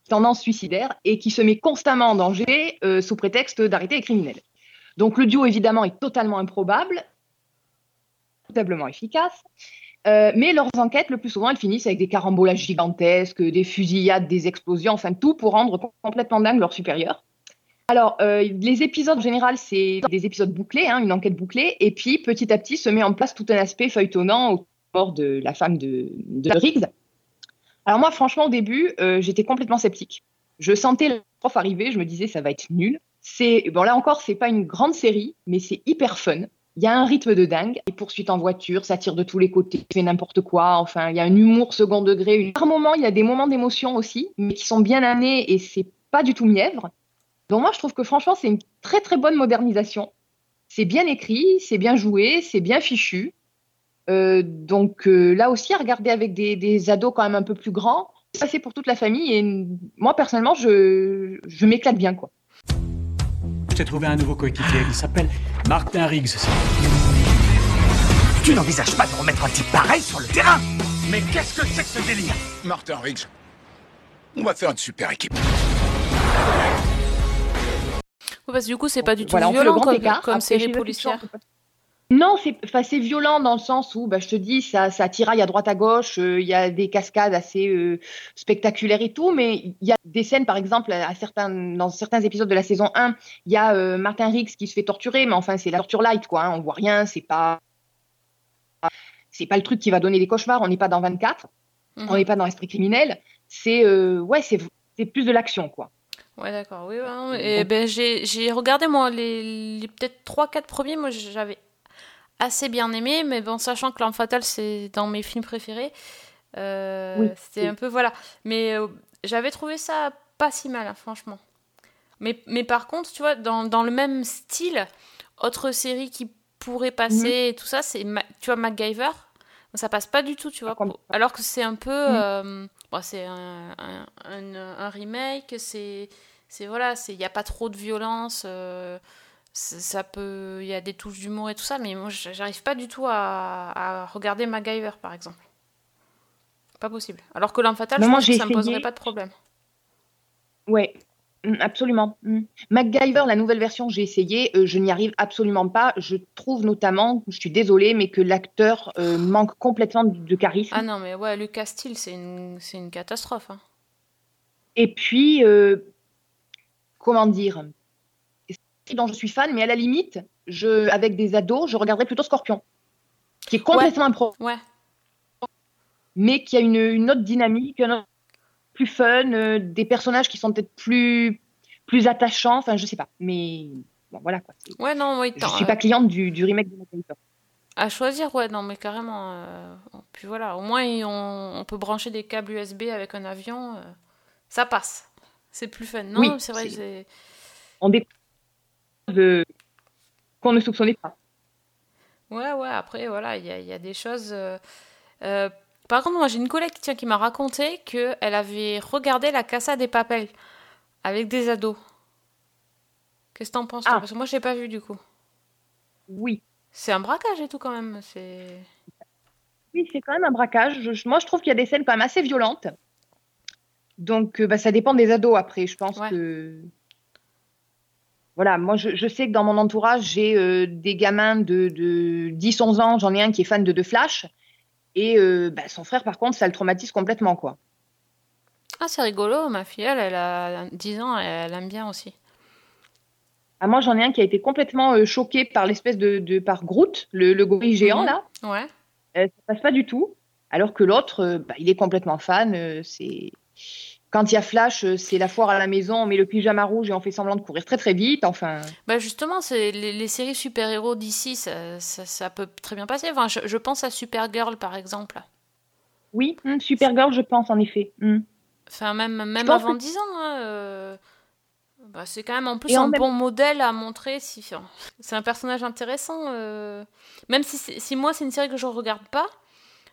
tendance suicidaire et qui se met constamment en danger euh, sous prétexte d'arrêter les criminels. Donc le duo évidemment est totalement improbable, totalement efficace. Euh, mais leurs enquêtes, le plus souvent, elles finissent avec des carambolages gigantesques, des fusillades, des explosions, enfin tout pour rendre complètement dingue leurs supérieurs. Alors, euh, les épisodes en général, c'est des épisodes bouclés, hein, une enquête bouclée, et puis petit à petit se met en place tout un aspect feuilletonnant de la femme de, de Riggs. Alors moi, franchement, au début, euh, j'étais complètement sceptique. Je sentais le prof arriver, je me disais ça va être nul. C'est bon là encore, c'est pas une grande série, mais c'est hyper fun. Il y a un rythme de dingue, les poursuites en voiture, ça tire de tous les côtés, fait n'importe quoi. Enfin, il y a un humour second degré. Par moment, il y a des moments d'émotion aussi, mais qui sont bien amenés et c'est pas du tout mièvre. Donc moi, je trouve que franchement, c'est une très très bonne modernisation. C'est bien écrit, c'est bien joué, c'est bien fichu. Euh, donc euh, là aussi, à regarder avec des, des ados quand même un peu plus grands, ça c'est pour toute la famille. Et moi, personnellement, je, je m'éclate bien. quoi. je t'ai trouvé un nouveau coéquipier. Il s'appelle Martin Riggs. Tu n'envisages pas de remettre un type pareil sur le terrain? Mais qu'est-ce que c'est que ce délire? Martin Riggs, on va faire une super équipe. Ouais, parce que du coup, c'est pas du tout Voilà, violent comme, comme série policière. Non, c'est enfin, violent dans le sens où, bah, je te dis, ça, ça tiraille à droite à gauche, euh, il y a des cascades assez euh, spectaculaires et tout, mais il y a des scènes, par exemple, à certains, dans certains épisodes de la saison 1, il y a euh, Martin Riggs qui se fait torturer, mais enfin, c'est la torture light, quoi, hein, on voit rien, c'est pas. C'est pas le truc qui va donner des cauchemars, on n'est pas dans 24, Mhm. on n'est pas dans Esprit criminel, c'est ouais, c'est plus de l'action, quoi. Ouais, d'accord. Oui, ouais, non, mais- et ben, j'ai j'ai regardé, moi, les, les peut-être 3-4 premiers. Moi, j'avais assez bien aimé, mais bon, sachant que L'Arme Fatale, c'est dans mes films préférés, euh, Oui, c'était oui. un peu. Voilà. Mais euh, j'avais trouvé ça pas si mal, hein, franchement. Mais, mais par contre, tu vois, dans, dans le même style, autre série qui pourrait passer et tout ça, c'est, tu vois, MacGyver. Ça passe pas du tout, tu vois. pour- Alors que c'est un peu. euh, bon, c'est un, un, un- un remake, c'est. C'est voilà, il n'y a pas trop de violence, euh, ça peut, il y a des touches d'humour et tout ça, mais moi j'arrive pas du tout à, à regarder MacGyver par exemple. Pas possible. Alors que Fatale, Mais je pense que ça me poserait essayé. pas de problème. Ouais, mm, absolument. Mm. MacGyver, la nouvelle version, j'ai essayé, euh, je n'y arrive absolument pas. Je trouve notamment, je suis désolée, mais que l'acteur euh, manque complètement de, de charisme. Ah non, mais ouais, Lucas Steele, c'est une, catastrophe. hein. Et puis, euh, comment dire, dont je suis fan, mais à la limite, je, avec des ados, je regarderais plutôt Scorpion, qui est complètement impro, Ouais. mais qui a une, une autre dynamique, un autre- plus fun, euh, des personnages qui sont peut-être plus, plus attachants. Enfin, je sais pas, mais bon, voilà quoi. Ouais, non, Je suis pas cliente du, du remake de MacGyver. À choisir, ouais, non, mais carrément. euh, puis voilà, au moins on, on peut brancher des câbles USB avec un avion, euh, ça passe. C'est plus fun. Non, Oui, c'est vrai, c'est. On découvre de- qu'on ne soupçonnait pas. Ouais, ouais, après, voilà, il y a, il y a des choses. euh, euh, Par contre, moi, j'ai une collègue tiens, qui m'a raconté qu'elle avait regardé la Casa des Papel avec des ados. Qu'est-ce que t'en penses, toi? Ah. Parce que moi, je l'ai pas vu du coup. Oui. C'est un braquage et tout quand même. C'est. Oui, c'est quand même un braquage. Je- moi, je trouve qu'il y a des scènes quand même assez violentes. Donc, euh, bah, ça dépend des ados après. Je pense Ouais. que. Voilà, moi, je, je sais que dans mon entourage, j'ai euh, des gamins de, de 10-11 ans. J'en ai un qui est fan de, de Flash. Et euh, bah, son frère, par contre, ça le traumatise complètement, quoi. Ah, c'est rigolo. Ma fille, elle, elle a 10 ans, elle aime bien aussi. Ah, moi, j'en ai un qui a été complètement euh, choqué par l'espèce de, de. par Groot, le, le gorille géant, Mhm. là. Ouais. Ça passe pas du tout. Alors que l'autre, bah, il est complètement fan. c'est quand il y a Flash, euh, c'est la foire à la maison, on met le pyjama rouge et on fait semblant de courir très très vite. Enfin, Bah justement, c'est les, les séries super-héros d'ici, ça, ça, ça peut très bien passer. Enfin, je, je pense à Supergirl, par exemple. oui, hum, Supergirl, je pense en effet. hum. Enfin, même, même avant que- 10 ans. hein, euh, bah, c'est quand même en plus en un même- bon modèle à montrer. Si, enfin, c'est un personnage intéressant. euh, même si, si moi, c'est une série que je regarde pas,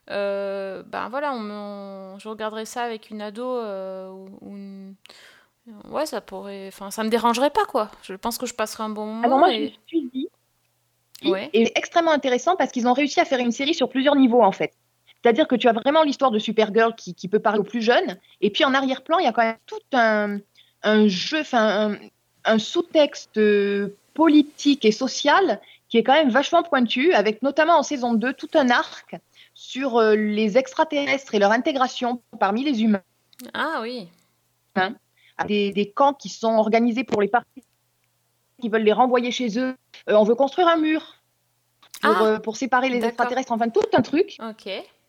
euh, ben voilà, on, je regarderais ça avec une ado euh, ou, ou une... Ouais, ça pourrait... Enfin, ça me dérangerait pas, quoi. Je pense que je passerai un bon moment. Alors moi, je me et... suis dit, Ouais. et c'est extrêmement intéressant parce qu'ils ont réussi à faire une série sur plusieurs niveaux en fait. C'est-à-dire que tu as vraiment l'histoire de Supergirl qui, qui peut parler aux plus jeunes, et puis en arrière-plan, il y a quand même tout un, un jeu, enfin un, un sous-texte euh, politique et social qui est quand même vachement pointu, avec notamment en saison 2 tout un arc sur euh, les extraterrestres et leur intégration parmi les humains. Ah oui. hein, à des, des camps qui sont organisés pour les partis qui veulent les renvoyer chez eux. Euh, on veut construire un mur pour, Ah, euh, pour séparer les extraterrestres. Enfin, tout un truc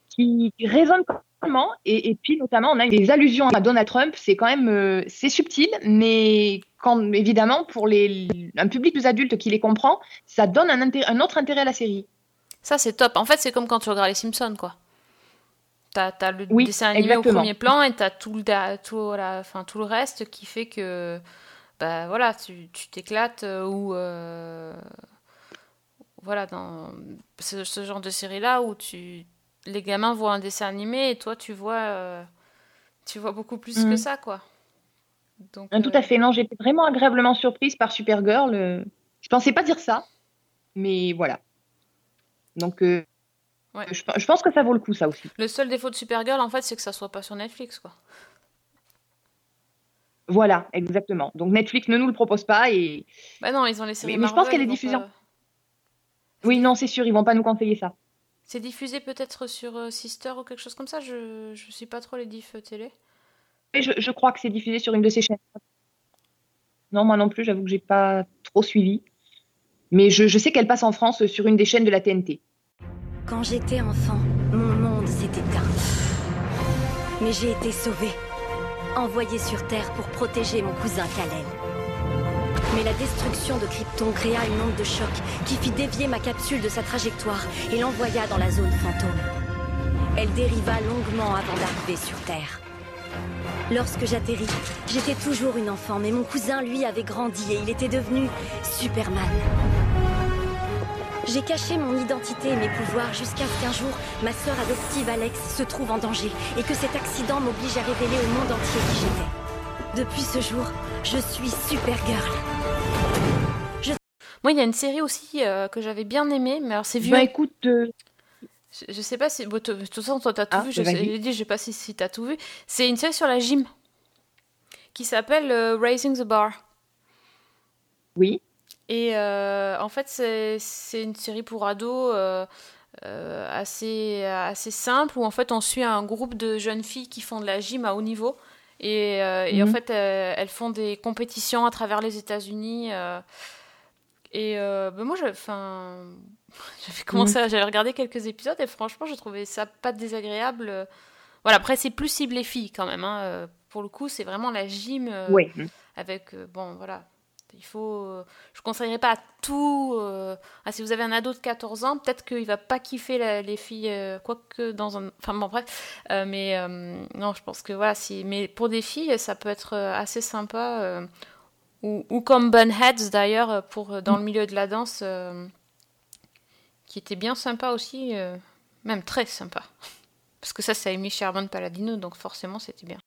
qui, résonne complètement. Et, et puis, notamment, on a des allusions à Donald Trump. C'est quand même euh, c'est subtil, mais quand, évidemment, pour les, un public plus adulte qui les comprend, ça donne un, un autre intérêt à la série. Ça, c'est top. En fait, c'est comme quand tu regardes les Simpsons, quoi. T'as as le Oui, dessin animé exactement. au premier plan et t'as tout le, tout, la, tout le reste qui fait que bah, voilà, tu t'éclates euh, ou euh, voilà, dans ce, ce genre de série-là où tu, les gamins voient un dessin animé et toi, tu vois, euh, tu vois beaucoup plus que Mhm. ça, quoi. Donc, Hein, Tout à fait. Non, j'étais vraiment agréablement surprise par Supergirl. Je pensais pas dire ça, mais voilà. Donc, euh, Ouais. je, je pense que ça vaut le coup, ça aussi. Le seul défaut de Supergirl, en fait, c'est que ça soit pas sur Netflix, quoi. Voilà, exactement. Donc Netflix ne nous le propose pas et Bah non, ils ont séries Mais- mais je pense qu'elle est diffusée euh, oui, non, c'est sûr, ils vont pas nous conseiller ça. C'est diffusé peut-être sur euh, Sister ou quelque chose comme ça. Je je suis pas trop les diffs euh, télé. Et je, je crois que c'est diffusé sur une de ces chaînes. Non, moi non plus, j'avoue que j'ai pas trop suivi. Mais je, sais qu'elle passe en France sur une des chaînes de la TNT. Quand j'étais enfant, mon monde s'est éteint. Mais j'ai été sauvée. Envoyée sur Terre pour protéger mon cousin Kal-El. Mais la destruction de Krypton créa une onde de choc qui fit dévier ma capsule de sa trajectoire et l'envoya dans la zone fantôme. Elle dériva longuement avant d'arriver sur Terre. Lorsque j'atterris, j'étais toujours une enfant, mais mon cousin, lui, avait grandi et il était devenu Superman. J'ai caché mon identité et mes pouvoirs jusqu'à ce qu'un jour, ma sœur adoptive Alex se trouve en danger et que cet accident m'oblige à révéler au monde entier qui j'étais. Depuis ce jour, je suis Supergirl. Moi, il y a une série aussi euh, que j'avais bien aimée, mais alors c'est vieux. Bah écoute, euh, Je, je sais pas si. bon, de toute façon, toi, t'as tout Ah, vu. Je, bah, sais, vas-y. j'ai dit, je sais pas si, si t'as tout vu. C'est une série sur la gym qui s'appelle euh, Raising the Bar. oui, Et euh, en fait, c'est une série pour ados euh, euh, assez, assez simple où en fait on suit un groupe de jeunes filles qui font de la gym à haut niveau. Et, euh, et en Mhm. fait, euh, elles font des compétitions à travers les États-Unis. euh, et euh, ben moi, j'avais enfin, j'avais commencé, à- j'avais regardé quelques épisodes et franchement, j'ai trouvé ça pas désagréable. Voilà, après, c'est plus ciblé filles quand même. hein, Pour le coup, c'est vraiment la gym. euh, ouais. avec euh, bon voilà il faut euh, je conseillerais pas à tout ah, si vous avez un ado de 14 ans peut-être qu'il va pas kiffer les filles euh, quoique dans un enfin bon bref. Euh, mais non je pense que voilà mais pour des filles ça peut être assez sympa ou, comme Bunheads d'ailleurs dans le milieu de la danse qui était bien sympa aussi même très sympa. Parce que ça c'est Amy Sherman Paladino donc forcément c'était bien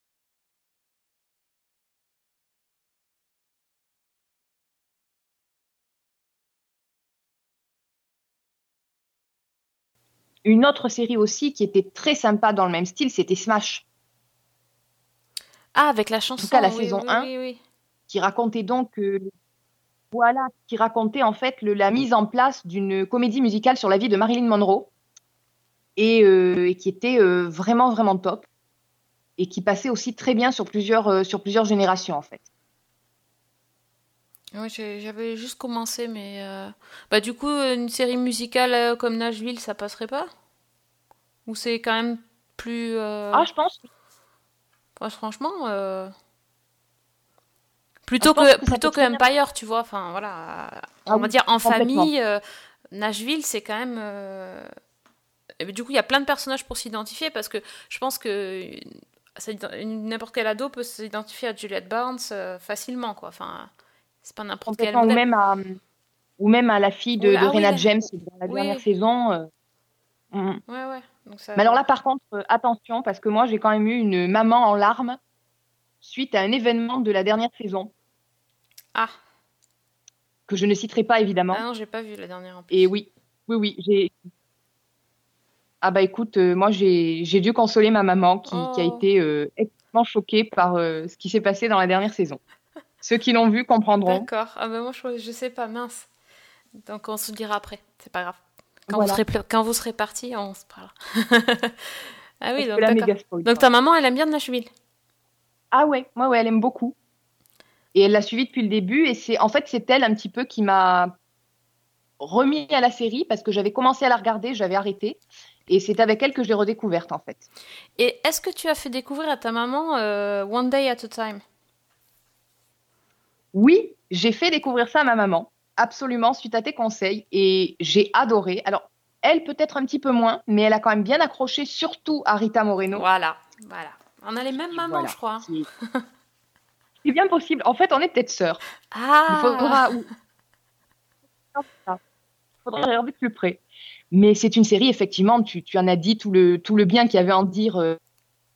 Une autre série aussi qui était très sympa dans le même style, c'était Smash, ah avec la chanson cas, la oui, saison oui, 1. oui, oui. qui racontait donc euh, voilà, qui racontait en fait le- la mise en place d'une comédie musicale sur la vie de Marilyn Monroe et, euh, et qui était euh, vraiment vraiment top et qui passait aussi très bien sur plusieurs sur plusieurs générations en fait. Oui, j'avais juste commencé, mais euh, bah du coup, une série musicale euh, comme Nashville, ça passerait pas? Ou c'est quand même plus euh, Ah, je pense. franchement, euh, plutôt Ah, je que que plutôt. Empire, tu vois. Enfin voilà, on Ah va oui, dire en famille, Nashville, c'est quand même. et ben, du coup, il y a plein de personnages pour s'identifier parce que je pense que n'importe quel ado peut s'identifier à Juliette Barnes facilement, quoi. Enfin, c'est pas n'importe quel ou même à ou même à la fille de, Oui, de oui, Rena James dans la oui. dernière saison. euh, mm. Ouais, ouais. Donc ça... Mais alors là, par contre, euh, attention, parce que moi, j'ai quand même eu une maman en larmes suite à un événement de la dernière saison Ah, que je ne citerai pas évidemment. ah non, j'ai pas vu la dernière en plus. Et oui, oui, oui, j'ai. Ah bah écoute, euh, moi j'ai dû consoler ma maman qui, qui a Oh. été euh, extrêmement choquée par ce qui s'est passé dans la dernière saison. Ceux qui l'ont vu comprendront. D'accord. Ah bah moi, je, je sais pas, mince. Donc on se dira après, c'est pas grave. Quand, Voilà. vous, serez, quand vous serez partis, on se parlera. ah oui, donc spoil, Donc ta maman, elle aime bien Nashville Ah ouais, ouais, ouais, elle aime beaucoup. Et elle l'a suivi depuis le début. Et c'est en fait, c'est elle un petit peu qui m'a remis à la série parce que j'avais commencé à la regarder, j'avais arrêté. Et c'est avec elle que je l'ai redécouverte en fait. Et est-ce que tu as fait découvrir à ta maman euh, One Day at a Time? Oui, j'ai fait découvrir ça à ma maman, absolument, suite à tes conseils, et j'ai adoré. Alors, elle peut-être un petit peu moins, mais elle a quand même bien accroché, surtout à Rita Moreno. Voilà, voilà. On a les mêmes mamans, Voilà. je crois. C'est- bien possible. En fait, on est peut-être sœurs. Ah Il faudra, Il faudra regarder de plus près. Mais c'est une série, effectivement, tu, tu en as dit tout le, tout le bien qu'il y avait à en dire euh,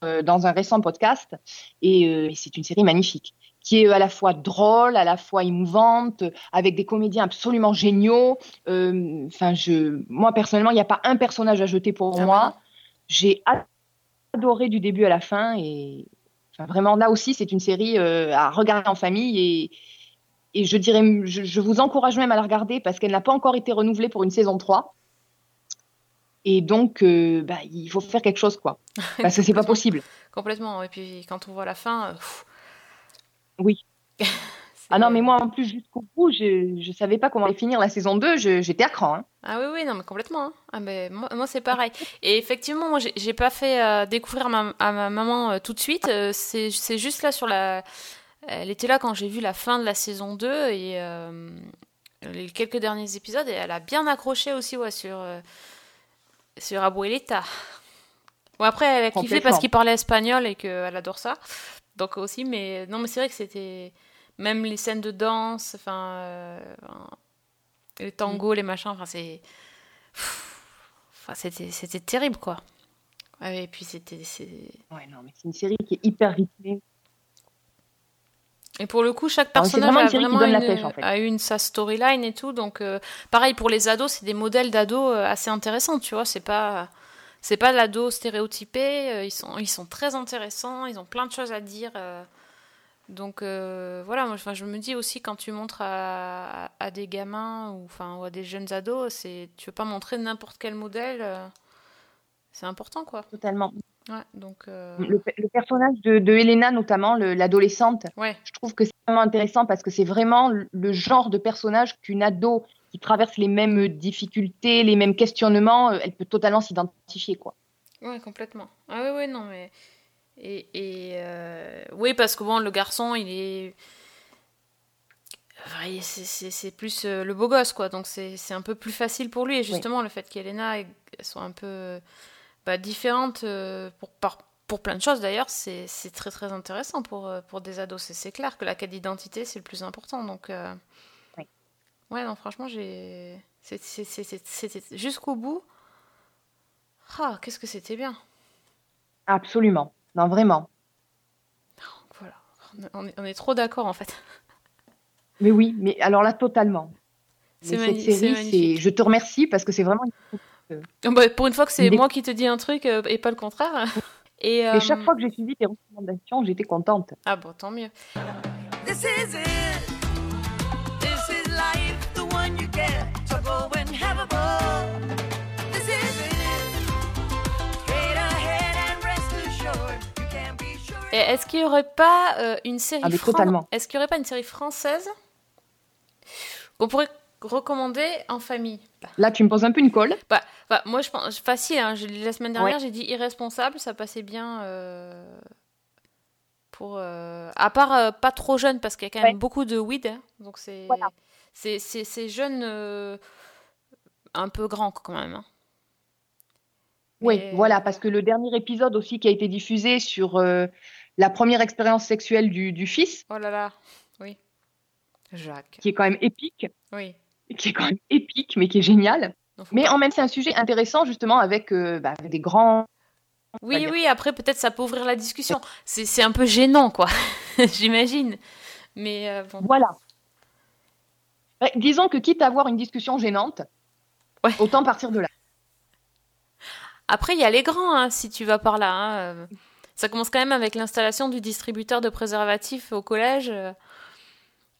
euh, dans un récent podcast. Et euh, c'est une série magnifique. Qui est à la fois drôle, à la fois émouvante, avec des comédiens absolument géniaux. Euh, Enfin, je, moi personnellement, il n'y a pas un personnage à jeter pour Ah moi. J'ai adoré du début à la fin et enfin, vraiment là aussi, c'est une série euh, à regarder en famille et et je dirais, je, je vous encourage même à la regarder parce qu'elle n'a pas encore été renouvelée pour une saison 3. Et donc, euh, bah, il faut faire quelque chose, quoi. Parce que c'est pas possible. Complètement. Et puis quand on voit la fin, pff, Oui. Ah non, mais moi, en plus, jusqu'au bout, je, je savais pas comment finir la saison 2. je- J'étais à cran. Hein. Ah oui, oui, non, mais complètement. hein. Ah, mais moi, moi, c'est pareil. Et effectivement, moi, j'ai pas fait euh, découvrir à ma, à ma maman euh, tout de suite. Euh, c'est juste là sur la. Elle était là quand j'ai vu la fin de la saison 2 et les quelques derniers épisodes et elle a bien accroché aussi ouais, sur, sur Abuelita. Bon, après, elle a kiffé parce qu'il parlait espagnol et qu'elle adore ça. Donc aussi, mais non, mais c'est vrai que c'était. Même les scènes de danse, enfin. euh, les tangos, les machins, enfin, c'est. Enfin, c'était, c'était terrible, quoi. Ouais, et puis c'était. Ouais, non, mais c'est une série qui est hyper rythmée. Et pour le coup, chaque Alors, c'est personnage vraiment a une vraiment la une, pêche, en fait. a une sa storyline et tout. Donc, euh, pareil pour les ados, c'est des modèles d'ados euh, assez intéressants, tu vois. C'est pas, c'est pas l'ado stéréotypé. euh, Ils sont, ils sont très intéressants. Ils ont plein de choses à dire. euh. donc euh, voilà, moi, je me dis aussi quand tu montres à, à- à des gamins ou enfin ou à des jeunes ados, c'est, tu veux pas montrer n'importe quel modèle. c'est important, quoi. Totalement. Ouais, donc. euh, Le, le personnage de, de Elena, notamment, le- l'adolescente, Ouais. je trouve que c'est vraiment intéressant parce que c'est vraiment le, le genre de personnage qu'une ado qui traverse les mêmes difficultés, les mêmes questionnements, euh, elle peut totalement s'identifier, quoi. Ouais, complètement. Ah oui, oui, non, mais... Et, et, euh, oui, parce que bon, le garçon, il est... Enfin, c'est- plus euh, le beau gosse, quoi. Donc c'est un peu plus facile pour lui. Et justement, le fait qu'Elena soit un peu bah, différente pour, par- pour plein de choses, d'ailleurs, c'est très, très intéressant pour, pour des ados. C'est- clair que la quête d'identité, c'est le plus important. Donc, euh, Oui. Ouais, non, franchement, j'ai... C'était jusqu'au bout. Ah, qu'est-ce que c'était bien. Absolument. Non, vraiment. Voilà. On est, on est trop d'accord en fait. Mais oui, mais alors là, totalement. C'est magnifique. Je te remercie parce que c'est vraiment... Bah, pour une fois que c'est moi qui te dis un truc euh, et pas le contraire. Et, Et euh, chaque fois que j'ai suivi tes recommandations, j'étais contente. Ah bon, tant mieux. This is it. Est-ce qu'il y aurait pas euh, une série Ah, mais fran- totalement. Est-ce qu'il y aurait pas une série française qu'on pourrait recommander en famille? Là, tu me poses un peu une colle. bah, bah, moi je pense facile. Hein, la semaine dernière, Ouais. j'ai dit irresponsable, ça passait bien. euh, Pour, euh, à part euh, pas trop jeune parce qu'il y a quand même Ouais. beaucoup de weed, hein, donc c'est Voilà. c'est c'est c'est jeune euh, un peu grand quand même. hein. Oui, voilà, parce que le dernier épisode aussi qui a été diffusé sur la première expérience sexuelle du, du fils, Oh là là, oui. Jacques. qui est quand même épique, Oui. qui est quand même épique, mais qui est génial. Non, Mais pas- en même temps, c'est un sujet intéressant justement avec, euh, bah, avec des grands. Oui, oui, après peut-être ça peut ouvrir la discussion. C'est un peu gênant, quoi, j'imagine. Mais euh, bon. Voilà. Ouais, disons que quitte à avoir une discussion gênante, Ouais. autant partir de là. Après, il y a les grands, hein, si tu vas par là. hein, euh. Ça commence quand même avec l'installation du distributeur de préservatifs au collège. euh.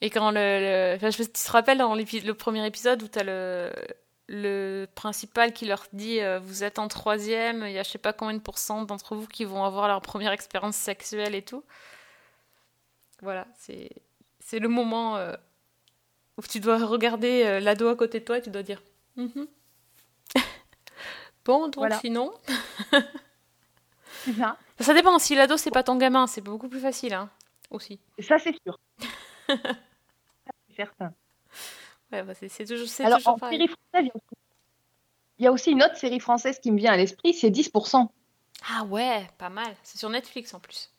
Et quand le. le- enfin, je tu te rappelles dans le premier épisode où tu as le, le principal qui leur dit euh, Vous êtes en troisième, il y a je sais pas combien de pourcents d'entre vous qui vont avoir leur première expérience sexuelle et tout. Voilà, c'est c'est le moment euh, où tu dois regarder euh, l'ado à côté de toi et tu dois dire Mhm. Bon, donc Voilà. sinon? Ça. Ça dépend, si l'ado c'est pas ton gamin, c'est beaucoup plus facile, hein, aussi. Ça, c'est sûr. c'est certain. Ouais, bah, c'est toujours, Alors, toujours en pareil. série française, il y a aussi- une autre série française qui me vient à l'esprit, c'est 10%. Ah ouais, pas mal. C'est sur Netflix en plus.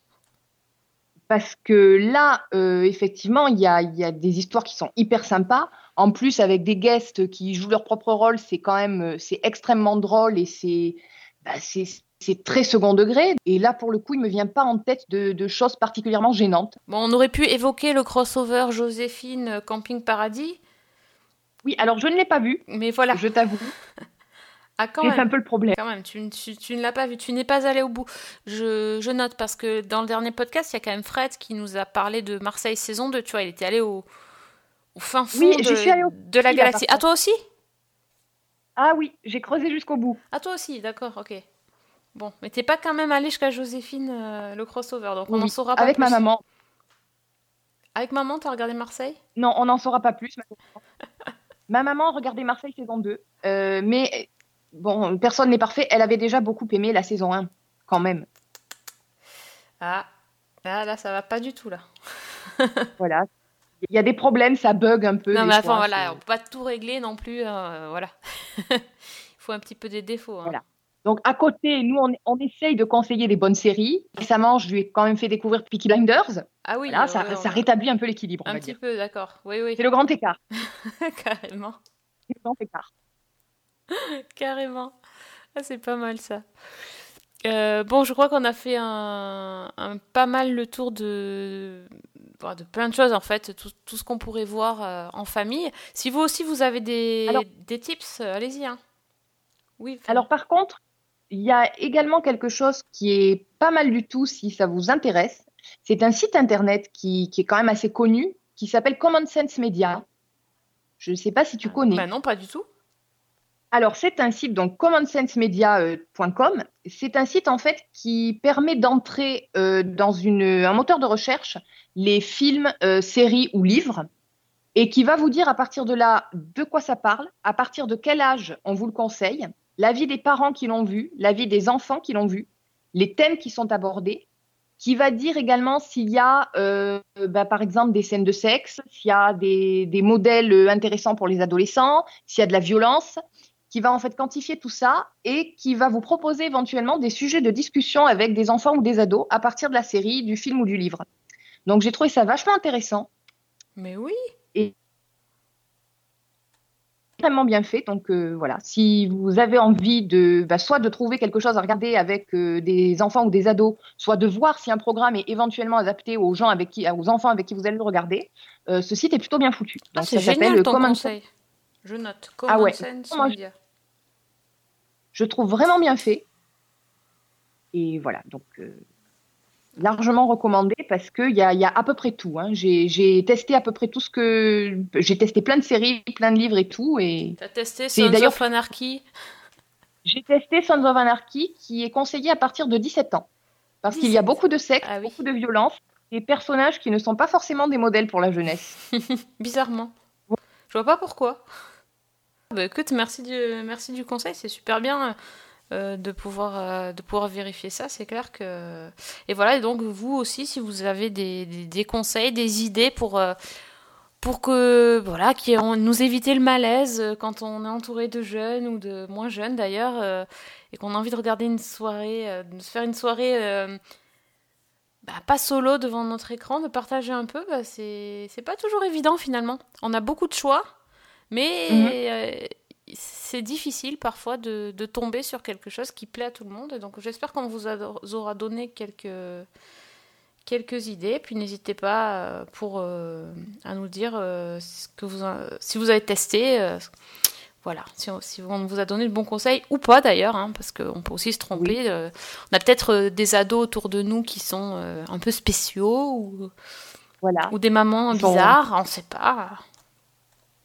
Parce que là, euh, effectivement, il y a, il y a des histoires qui sont hyper sympas. En plus, avec des guests qui jouent leur propre rôle, c'est quand même, euh, c'est extrêmement drôle et c'est, bah, c'est, très second degré. Et là, pour le coup, il me vient pas en tête de, de choses particulièrement gênantes. Bon, on aurait pu évoquer le crossover Joséphine euh, Camping Paradis. Oui, alors je ne l'ai pas vu. Mais voilà. Je t'avoue. Ah, quand C'est un peu le problème. Quand même, tu, tu- tu ne l'as pas vu, tu n'es pas allé au bout. Je, je note parce que dans le dernier podcast, il y a quand même Fred qui nous a parlé de Marseille saison 2. Tu vois, il était allé au, au fin fond Oui, de, je suis allée au de la galaxie. par Ah, toi aussi? Ah oui, j'ai creusé jusqu'au bout. Ah, toi aussi, d'accord, ok. Bon, mais t'es pas quand même allé jusqu'à Joséphine, euh, le crossover, donc on Oui, en saura pas Avec ma maman. Avec maman, t'as regardé Marseille? Non, on n'en saura pas plus. ma maman regardait Marseille saison 2. euh, mais bon, personne n'est parfait. Elle avait déjà beaucoup aimé la saison 1, quand même. Ah, ah, là, ça va pas du tout, là. Voilà. Il y a des problèmes, ça bug un peu. Non, mais attends, fois, voilà, on peut pas tout régler non plus, euh, voilà. Il faut un petit peu des défauts. hein. Voilà. Donc à côté, nous, on, on essaye de conseiller des bonnes séries. Récemment, je lui ai quand même fait découvrir Peaky Blinders. Ah oui, Voilà, euh, ça, ouais, ça rétablit un peu l'équilibre, Un petit dire. peu, d'accord. Oui, oui. C'est le grand écart. Carrément. C'est le grand écart. Carrément. Ah, c'est pas mal ça. Euh, bon, je crois qu'on a fait un, un- pas mal le tour de, bon, de plein de choses en fait, tout, tout ce qu'on pourrait voir euh, en famille. Si vous aussi vous avez des, Alors- des tips, allez-y. hein. Oui. Alors par contre, il y a également quelque chose qui est pas mal du tout si ça vous intéresse. C'est un site internet qui, qui est quand même assez connu, qui s'appelle Common Sense Media. Je ne sais pas si tu connais. Bah non, pas du tout. Alors, c'est un site, donc commonsensemedia.com. C'est un site, en fait, qui permet d'entrer euh, dans une, un moteur de recherche les films, euh, séries ou livres et qui va vous dire à partir de là de quoi ça parle, à partir de quel âge on vous le conseille, l'avis des parents qui l'ont vu, l'avis des enfants qui l'ont vu, les thèmes qui sont abordés, qui va dire également s'il y a, euh, bah, par exemple, des scènes de sexe, s'il y a des, des modèles intéressants pour les adolescents, s'il y a de la violence, qui va en fait quantifier tout ça et qui va vous proposer éventuellement des sujets de discussion avec des enfants ou des ados à partir de la série, du film ou du livre. Donc j'ai trouvé ça vachement intéressant. Mais oui. Extrêmement bien fait. Donc euh, voilà, si vous avez envie de bah, soit de trouver quelque chose à regarder avec euh, des enfants ou des ados, soit de voir si un programme est éventuellement adapté aux gens avec qui, aux enfants avec qui vous allez le regarder, euh, ce site est plutôt bien foutu. Ah, Donc ça s'appelle Common conseil. Je note. Ah ouais. Common Sense Moi, je- Media. je trouve vraiment bien fait. Et voilà, donc largement recommandé parce qu'il y a, y a à peu près tout. hein. J'ai testé à peu près tout ce que. J'ai testé plein de séries, plein de livres et tout. Et T'as testé Sons of Anarchy? J'ai testé Sons of Anarchy qui est conseillé à partir de 17 ans. Parce qu'il y a 17. beaucoup de sexe, Ah oui. beaucoup de violence, des personnages qui ne sont pas forcément des modèles pour la jeunesse. Bizarrement. Je vois pas pourquoi. Bah, écoute, merci du, merci du conseil, c'est super bien euh, de, pouvoir, euh, de pouvoir vérifier ça, c'est clair que... Et voilà, et donc vous aussi, si vous avez des, des, des conseils, des idées pour, euh, pour que, voilà, qui nous éviter le malaise quand on est entouré de jeunes ou de moins jeunes d'ailleurs, et qu'on a envie de regarder une soirée, de se faire une soirée... bah, pas solo devant notre écran, de partager un peu, bah, c'est c'est pas toujours évident finalement. On a beaucoup de choix, mais Mhm. C'est difficile parfois de, de tomber sur quelque chose qui plaît à tout le monde. Donc j'espère qu'on vous aura donné quelques, quelques idées. Puis n'hésitez pas euh, pour, euh, à nous dire euh, ce que vous, si vous avez testé. euh, voilà, si on, si on vous a donné le bon conseil ou pas d'ailleurs, hein, parce qu'on peut aussi se tromper. on a peut-être des ados autour de nous qui sont un peu spéciaux ou, Voilà. ou des mamans bizarres, on ne sait pas.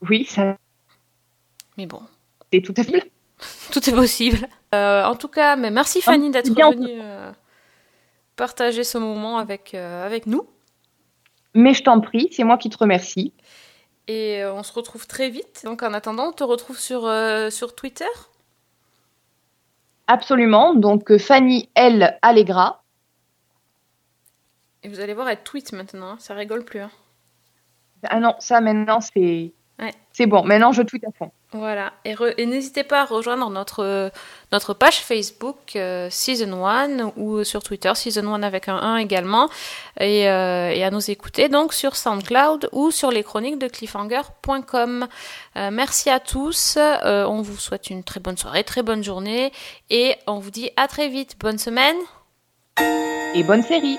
Oui, ça, Mais bon, c'est tout à fait. tout est possible. Euh, en tout cas, mais merci Fanny d'être bien. venue euh, partager ce moment avec, euh, avec nous. Mais je t'en prie, c'est moi qui te remercie. Et on se retrouve très vite. Donc en attendant, on te retrouve sur, sur Twitter? Absolument. Donc Fanny L. Allegra. Et vous allez voir, elle tweet maintenant. hein. Ça rigole plus. hein. Ah non, ça maintenant c'est Ouais. c'est bon. Maintenant je tweete à fond. Voilà, et, n'hésitez pas à rejoindre notre, euh, notre page Facebook euh, Season 1 ou sur Twitter Season 1 avec un 1 également euh, et, à nous écouter donc sur SoundCloud ou sur les chroniques de cliffhanger.com. Merci à tous, on vous souhaite une très bonne soirée, très bonne journée et on vous dit à très vite. Bonne semaine et bonne série.